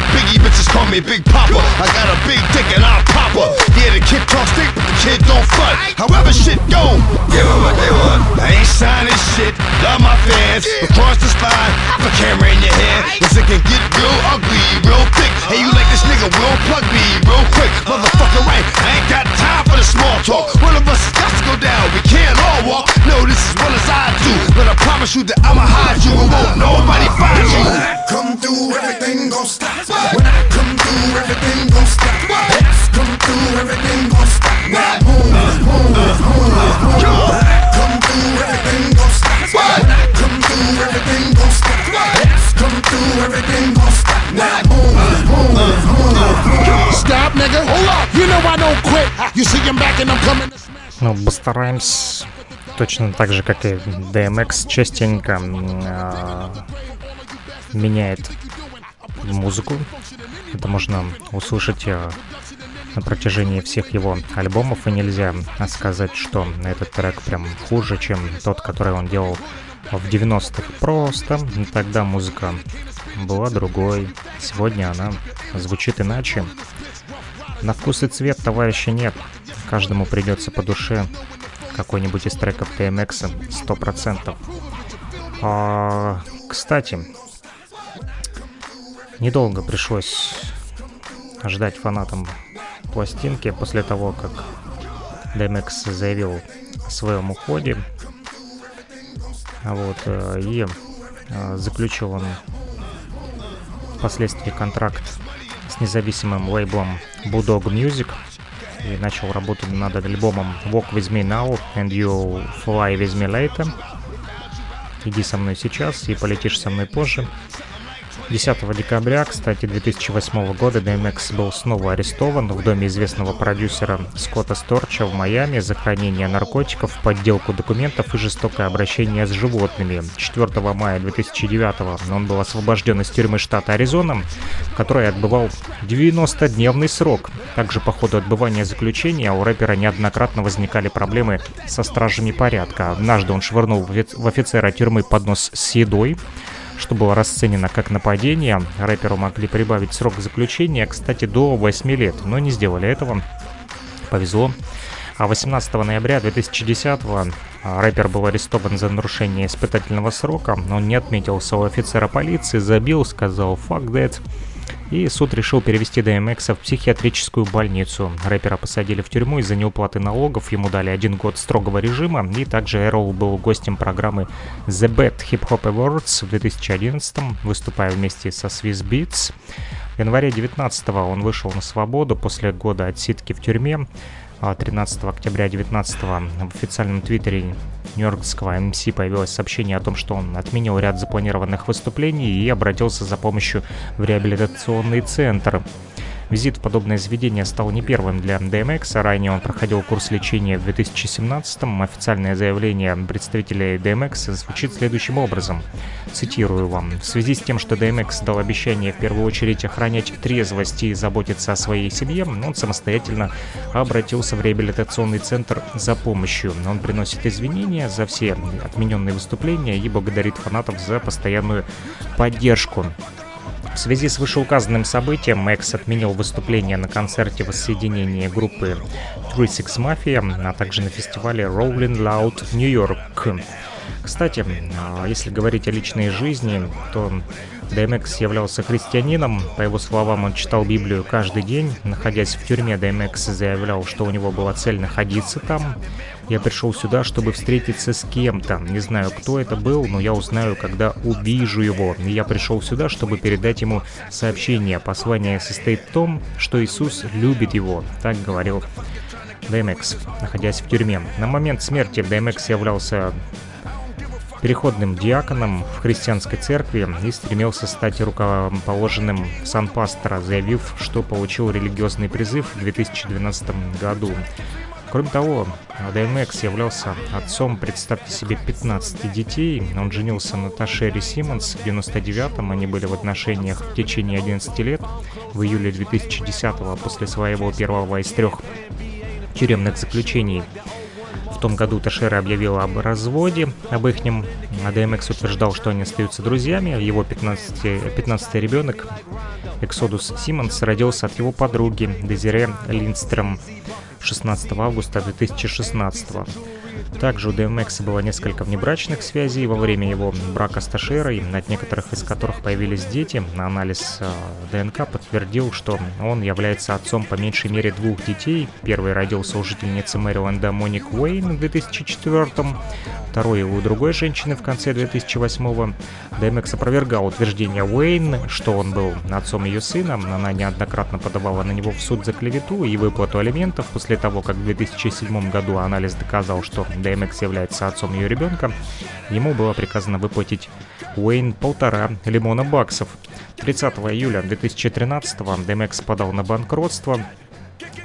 bitches call me Big Papa. I got a big dick and I'll pop her. Yeah, the kid talk stick, but the kid don't front. However shit go, give give 'em what they want. I ain't signing shit. Love my fans. Across the spine, have a camera in your hand. Cause it can get real ugly, real thick. Hey, you like this nigga, will plug me real quick. Motherfucker, right? I ain't got time for the small talk. One of us has got to go down. We can't all walk. No, this is what as I do. But I promise you that I'ma hide you and won't nobody find you. When I come through, everything gon' stop. When I Ну, постараемся точно так же, как и DMX, частенько а, меняет музыку. Это можно услышать а, на протяжении всех его альбомов, и нельзя сказать, что этот трек прям хуже, чем тот, который он делал в 90-х. Просто тогда музыка была другой. Сегодня она звучит иначе. На вкус и цвет товарища нет. Каждому придется по душе какой-нибудь из треков TMX 100%. А, кстати, недолго пришлось ждать фанатам пластинки после того, как DMX заявил о своем уходе. Вот, э, и э, заключил он впоследствии контракт с независимым лейблом Bulldog Music и начал работу над альбомом Walk With Me Now and You Fly With Me Later. Иди со мной сейчас и полетишь со мной позже. 10 декабря, кстати, 2008 года DMX был снова арестован в доме известного продюсера Скотта Сторча в Майами за хранение наркотиков, подделку документов и жестокое обращение с животными. 4 мая 2009 он был освобожден из тюрьмы штата Аризона, в которой отбывал 90-дневный срок. Также по ходу отбывания заключения у рэпера неоднократно возникали проблемы со стражами порядка. Однажды он швырнул в офицера тюрьмы поднос с едой, что было расценено как нападение. Рэперу могли прибавить срок заключения, кстати, до 8 лет, но не сделали этого. Повезло. А 18 ноября 2010 рэпер был арестован за нарушение испытательного срока. Он не отметился у офицера полиции, забил, сказал «fuck that», и суд решил перевести DMX в психиатрическую больницу. Рэпера посадили в тюрьму из-за неуплаты налогов, ему дали один год строгого режима, и также Эрол был гостем программы The Bad Hip Hop Awards в 2011 выступая вместе со Swiss Beats. В январе 19 он вышел на свободу после года отсидки в тюрьме. 13 октября 2019 в официальном твиттере нью-йоркского МС появилось сообщение о том, что он отменил ряд запланированных выступлений и обратился за помощью в реабилитационный центр. Визит в подобное заведение стал не первым для DMX. Ранее он проходил курс лечения в 2017-м. Официальное заявление представителей DMX звучит следующим образом. Цитирую вам. В связи с тем, что DMX дал обещание в первую очередь охранять трезвость и заботиться о своей семье, он самостоятельно обратился в реабилитационный центр за помощью. Он приносит извинения за все отмененные выступления и благодарит фанатов за постоянную поддержку. В связи с вышеуказанным событием Мэкс отменил выступление на концерте воссоединения группы 36 Mafia, а также на фестивале Rolling Loud New York. Кстати, а, если говорить о личной жизни, то DMX являлся христианином. По его словам, он читал Библию каждый день. Находясь в тюрьме, DMX заявлял, что у него была цель находиться там. Я пришел сюда, чтобы встретиться с кем-то. Не знаю, кто это был, но я узнаю, когда увижу его. И я пришел сюда, чтобы передать ему сообщение. Послание состоит в том, что Иисус любит его. Так говорил DMX, находясь в тюрьме. На момент смерти DMX являлся переходным диаконом в христианской церкви и стремился стать рукоположенным санпастора, заявив, что получил религиозный призыв в 2012 году. Кроме того, DMX являлся отцом, представьте себе, 15 детей. Он женился на Ташере Симмонс в 99-м. Они были в отношениях в течение 11 лет. В июле 2010-го, после своего первого из трех тюремных заключений, в том году Ташера объявила об разводе, об ихнем. А DMX утверждал, что они остаются друзьями. Его 15, 15 ребенок, Эксодус Симмонс, родился от его подруги Дезире Линдстром 16 августа 2016 также у DMX было несколько внебрачных связей во время его брака с Ташерой, от некоторых из которых появились дети. Анализ э, ДНК подтвердил, что он является отцом по меньшей мере двух детей. Первый родился у жительницы Мэриленда Моник Уэйн в 2004 второй у другой женщины в конце 2008-го. DMX опровергал утверждение Уэйн, что он был отцом ее сына. Она неоднократно подавала на него в суд за клевету и выплату алиментов после того, как в 2007 году анализ доказал, что DMX является отцом ее ребенка. Ему было приказано выплатить Уэйн полтора лимона баксов. 30 июля 2013 DMX подал на банкротство,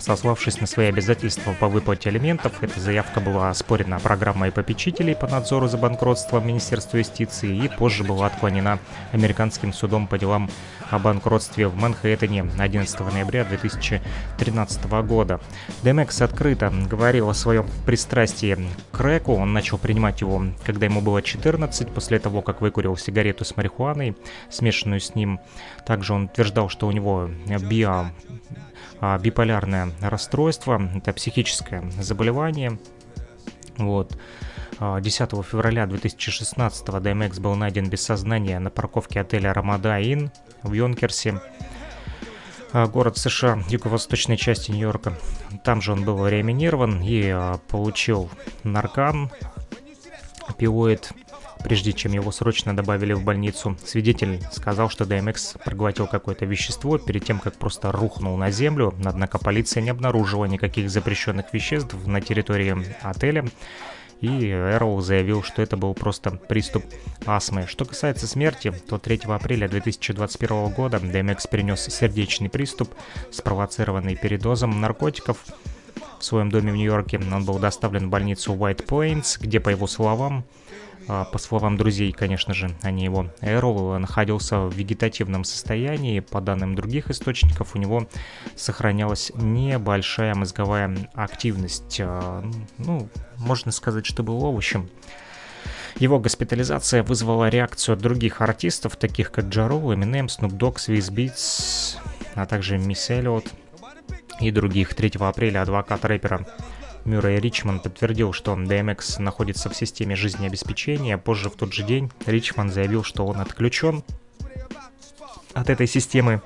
Сославшись на свои обязательства по выплате алиментов, эта заявка была оспорена программой попечителей по надзору за банкротством Министерства юстиции и позже была отклонена американским судом по делам о банкротстве в Манхэттене 11 ноября 2013 года. Демекс открыто говорил о своем пристрастии к рэку. Он начал принимать его, когда ему было 14, после того, как выкурил сигарету с марихуаной, смешанную с ним. Также он утверждал, что у него био биполярное расстройство, это психическое заболевание. Вот. 10 а, февраля 2016 DMX был найден без сознания на парковке отеля Рамада Inn в Йонкерсе. а, город США, юго-восточной части Нью-Йорка. Там же он был реанимирован и а, получил наркан, опиоид, прежде чем его срочно добавили в больницу. Свидетель сказал, что DMX проглотил какое-то вещество перед тем, как просто рухнул на землю, однако полиция не обнаружила никаких запрещенных веществ на территории отеля и Эрл заявил, что это был просто приступ астмы. Что касается смерти, то 3 апреля 2021 года DMX перенес сердечный приступ, спровоцированный передозом наркотиков. В своем доме в Нью-Йорке он был доставлен в больницу White Plains, где, по его словам, по словам друзей, конечно же, а не его, Эрол находился в вегетативном состоянии. По данным других источников, у него сохранялась небольшая мозговая активность. А, ну, можно сказать, что был овощем. Его госпитализация вызвала реакцию других артистов, таких как Джарол, Eminem, Snoop Dogg, Swiss Beats, а также Мисс Эллиот и других. 3 апреля адвокат рэпера Мюррей Ричман подтвердил, что DMX находится в системе жизнеобеспечения. Позже в тот же день Ричман заявил, что он отключен от этой системы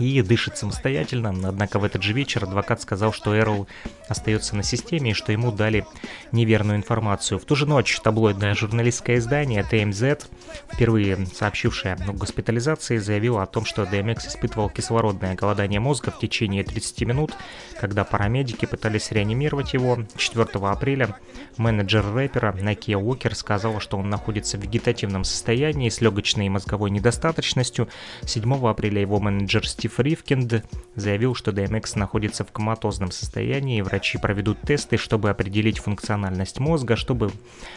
и дышит самостоятельно. Однако в этот же вечер адвокат сказал, что Эрл остается на системе и что ему дали неверную информацию. В ту же ночь таблоидное журналистское издание TMZ, впервые сообщившее о госпитализации, заявило о том, что DMX испытывал кислородное голодание мозга в течение 30 минут, когда парамедики пытались реанимировать его. 4 апреля менеджер рэпера Накия Уокер сказал, что он находится в вегетативном состоянии с легочной и мозговой недостаточностью. 7 апреля его менеджер Стив Рифкинд заявил, что DMX находится в коматозном состоянии, и врачи проведут тесты, чтобы определить функциональность мозга, чтобы,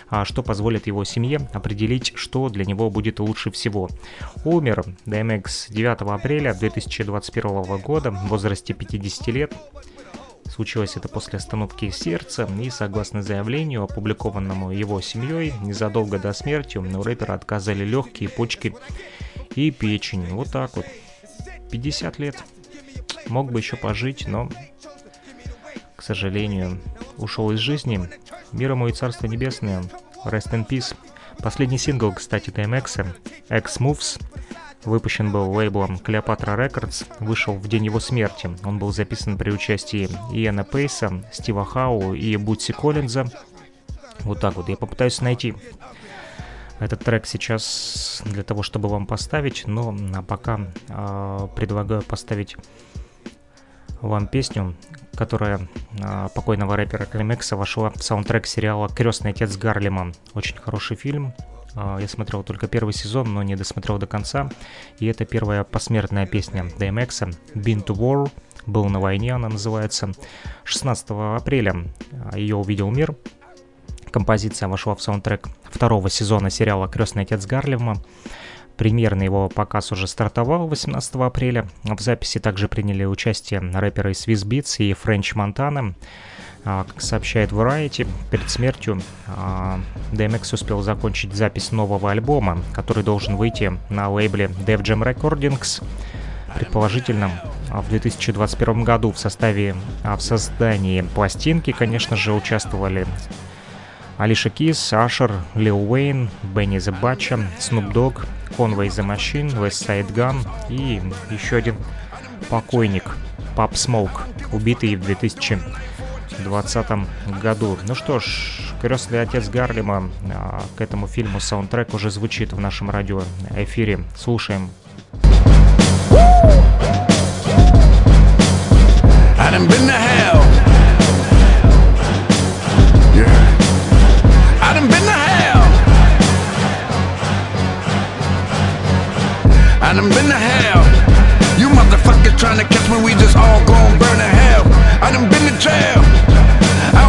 а, что позволит его семье определить, что для него будет лучше всего. Умер DMX 9 апреля 2021 года в возрасте 50 лет. Случилось это после остановки сердца, и согласно заявлению, опубликованному его семьей, незадолго до смерти у рэпера отказали легкие, почки и печень. Вот так вот. 50 лет. Мог бы еще пожить, но, к сожалению, ушел из жизни. Мир ему Царство Небесное. Rest in Peace. Последний сингл, кстати, DMX, X Moves, выпущен был лейблом Cleopatra Records, вышел в день его смерти. Он был записан при участии Иэна Пейса, Стива Хау и Бутси Коллинза. Вот так вот. Я попытаюсь найти этот трек сейчас для того, чтобы вам поставить, но а пока э, предлагаю поставить вам песню, которая э, покойного рэпера Климекса вошла в саундтрек сериала «Крестный отец Гарлема». Очень хороший фильм. Э, я смотрел только первый сезон, но не досмотрел до конца. И это первая посмертная песня DMX «Been to War». «Был на войне» она называется. 16 апреля ее увидел мир. Композиция вошла в саундтрек второго сезона сериала «Крестный отец Гарлема». Премьерный его показ уже стартовал 18 апреля. В записи также приняли участие рэперы Swiss Beats и French Montana. А, как сообщает Variety, перед смертью а, DMX успел закончить запись нового альбома, который должен выйти на лейбле Def Jam Recordings. Предположительно, а, в 2021 году в составе в создании пластинки, конечно же, участвовали Алиша Кис, Ашер, Лил Уэйн, Бенни The Батча, Snoop Dogg, Conway The Machine, West Side Gun и еще один покойник, Пап Смоук, убитый в 2020 году. Ну что ж, крестный отец Гарлема а, к этому фильму саундтрек уже звучит в нашем радиоэфире. Слушаем. I done been to hell. Yeah. I done been to hell. I done been to hell. You motherfuckers trying to catch me, we just all gon' burn to hell. I done been to jail.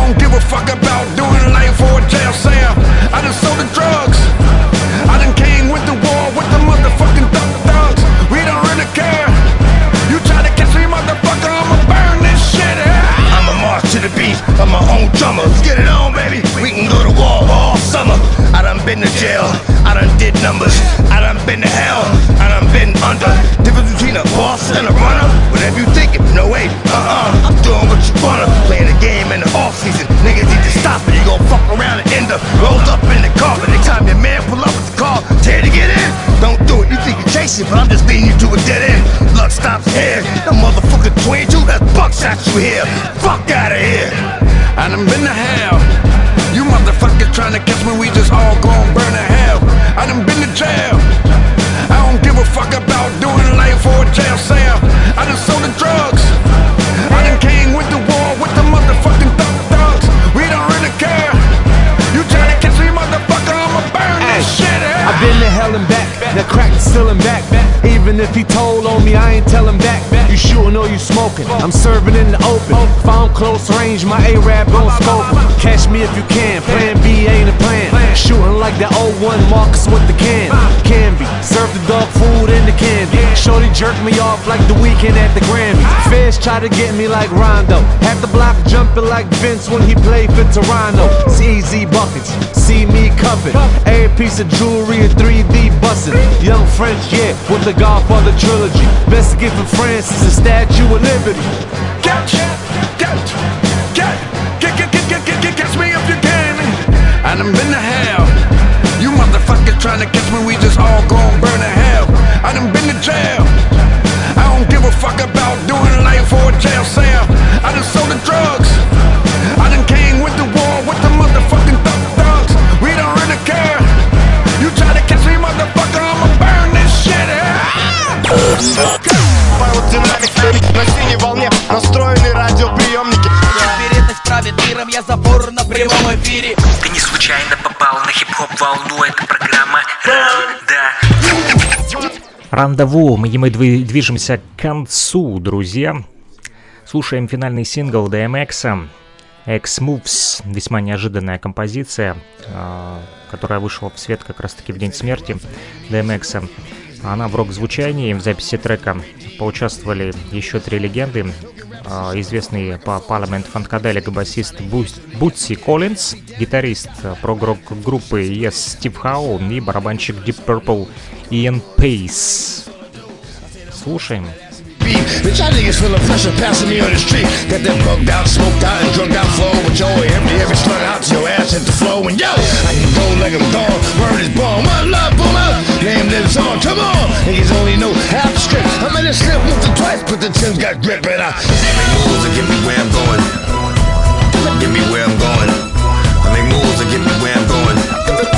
Don't give a fuck about doing life or a jail cell. I done sold the drugs. I done came with the war with the motherfucking thug thugs. We don't really care. You try to catch me, motherfucker, I'ma burn this shit. I'ma march to the beat of my own drummer. Let's get it on, baby. We can go to war all summer. I done been to jail. I done did numbers. I done been to hell. I done been under. Difference between a boss and a runner. Whatever you thinking, no way. Uh-uh. I'm doing what you wanna. Up rolled up in the coffin. Next time your man pull up with the car, tear to get in. Don't do it. You think you change racing, but I'm just leading you to a dead end. Luck stops here. The motherfucker 22, that's buckshot you here. Fuck out of here. I done been to hell. You motherfuckers trying to catch me, we just all gon' burn to hell. I done been to jail. I don't give a fuck about doing life for a jail cell. I done sold the drugs. Still in back. Even if he told on me, I ain't tellin' back. You shootin' or you smoking? I'm serving in the open. If I'm close range, my A-Rap gon' scope. Catch me if you can, plan B ain't a plan. Shooting like that old 01 Marcus with the can. Can be, serve the dog food in the candy. Shorty jerk me off like the weekend at the Grammy. Feds try to get me like Rondo. Half the block jumping like Vince when he played for Toronto. Easy buckets, see me cuffin'. Every piece of jewelry in 3D bustin'. Young French, yeah, with the Godfather Godfather trilogy. Best gift from France is a Statue of Liberty. Catch, catch, catch, catch, catch, catch, catch, catch me if you can. And I'm been to hell. You motherfuckers trying to catch me, we just all gon' burn to hell. I done been to jail. I don't give a fuck about doing life for a jail cell. Динамик на синей волне Настроены радиоприемники Вероятность правит миром, я забор на прямом эфире Ты не случайно попал на хип-хоп волну, это программа Ранда. Рандеву, и мы дви- движемся к концу, друзья. Слушаем финальный сингл DMX, X Moves, весьма неожиданная композиция, а, которая вышла в свет как раз-таки в день смерти DMX. Она в рок-звучании, в записи трека поучаствовали еще три легенды. А, Известный по Parliament Funkadelic басист Бутси Коллинз, гитарист а, прогрок группы Yes Стив Хау и барабанщик Deep Purple Иэн Пейс. Слушаем. Beat. Bitch, y'all niggas feeling pressure passing me on the street. Got that bugged out, smoked out, and drunk out flow. With your empty, every slug out to your ass hit the flow. And yo, I can go like I'm gone. Word is born. One love, boom up. Name lives on. Come on. Niggas only know half the script. I'm in the slip once or twice, but the Tim's got grip. And I make moves and get me where I'm going. Get me where I'm going. I make moves and get me where I'm going.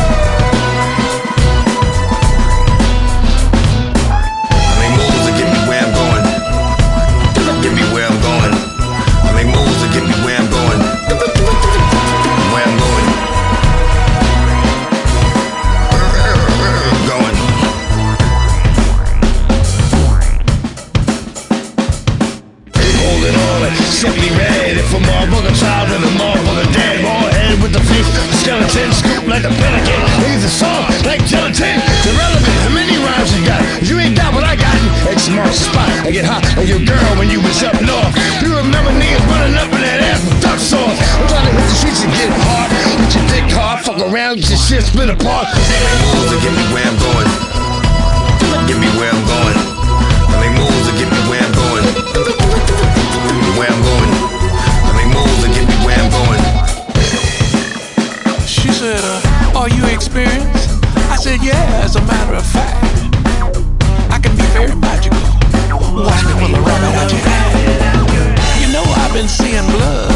Like a pelican. He's a song like gelatin. It's irrelevant how many rhymes you got. You ain't got what I got. X marks the spot. I get hot on your girl when you was up north. You remember niggas running up in that ass with duck sauce. I'm trying to hit the streets and get hard. Get your dick hard, fuck around, get your shit split apart. moves and get me where I'm going. Get me where I'm going. I make moves Experienced? I said, Yeah, as a matter of fact. I can be very magical. Watch me pull a rabbit out your hat. You know I've been seeing blood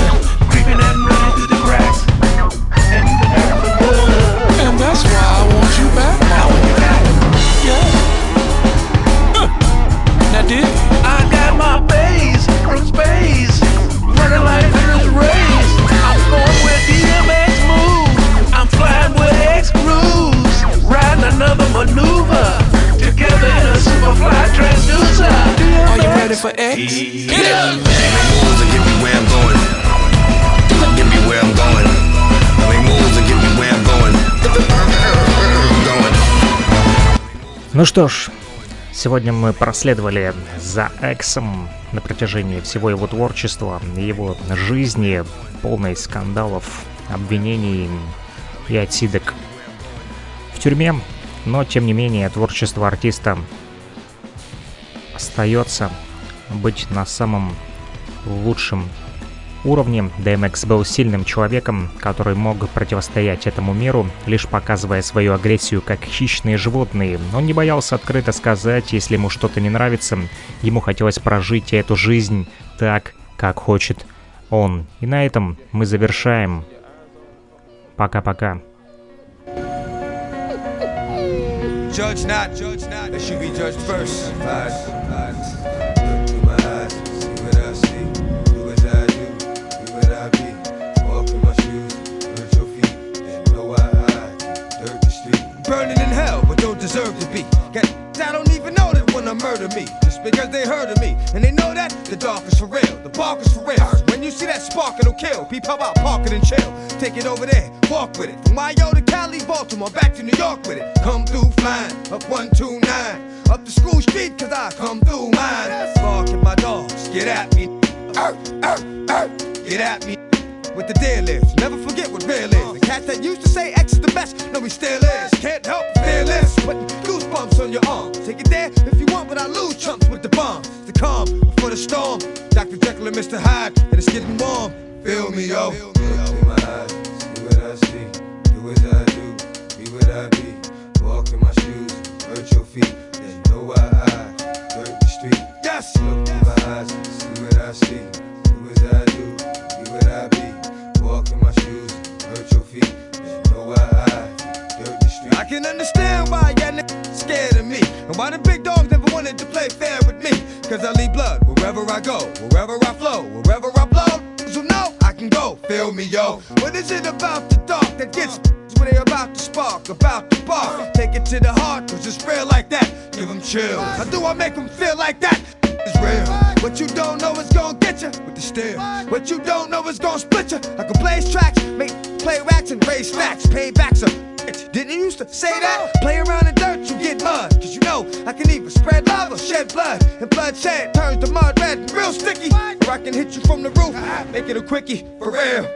for X? Get up! moves and get me where I'm going. Get me where I'm going. I make moves and get me where I'm going. Going. Ну что ж, сегодня мы проследовали за Эксом на протяжении всего его творчества, его жизни, полной скандалов, обвинений и отсидок в тюрьме. Но, тем не менее, творчество артиста остается быть на самом лучшем уровне. DMX был сильным человеком, который мог противостоять этому миру, лишь показывая свою агрессию как хищные животные. Он не боялся открыто сказать, если ему что-то не нравится. Ему хотелось прожить эту жизнь так, как хочет он. И на этом мы завершаем. Пока-пока. Judge not, judge not, that should be judged first. Eyes, Burning in hell, but don't deserve to be. Got I don't even know that wanna murder me. Just because they heard of me. And they know that the dark is for real. The bark is for real. When you see that spark, it'll kill. Peep how about park it and chill. Take it over there, walk with it. From Mayo to Cali, Baltimore, back to New York with it. Come through flying, up 129. Up the school street, cause I come through mine. Bark at my dogs, get at me. Er, er, er, get at me with the deal is. Never forget what real is. The cat that used to say X is the best, no, he still is. Can't help fearless. Put goosebumps on your arm. Take it there if you want, but I lose chumps with the bomb. The calm before the storm. Dr. Jekyll and Mr. Hyde, and it's getting warm. Feel me, yo. Look in my eyes, see what I see. Do as I do, be what I be. Walk in my shoes, hurt your feet. You know why I dirt the street. Yes. Look in my eyes, see what I see. Do as I do, be what I be. Why I can understand why y'all niggas scared of me. And why the big dogs never wanted to play fair with me. Cause I leave blood wherever I go, wherever I flow, wherever I blow. So know I can go, feel me, yo. What is it about the dark that gets when they about to spark, about to bark? Take it to the heart, cause it's real like that. Give them chills. How do I make them feel like that? It's real. What you don't know is gonna get you with the steel. What you don't know is gonna split you. I can blaze tracks, make play racks and raise stacks. Paybacks a bitch. Didn't used to say that? Play around in dirt, you get mud. Cause you know I can even spread or shed blood. And bloodshed turns the mud red and real sticky. Or I can hit you from the roof, make it a quickie, for real.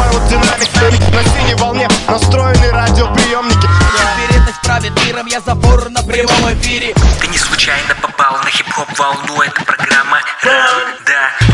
Пойут динамик, на синей волне Настроены радиоприемники. Очередность правит миром, я забор на прямом эфире. Ты не случайно попал на хип-хоп волну, это программа. Да,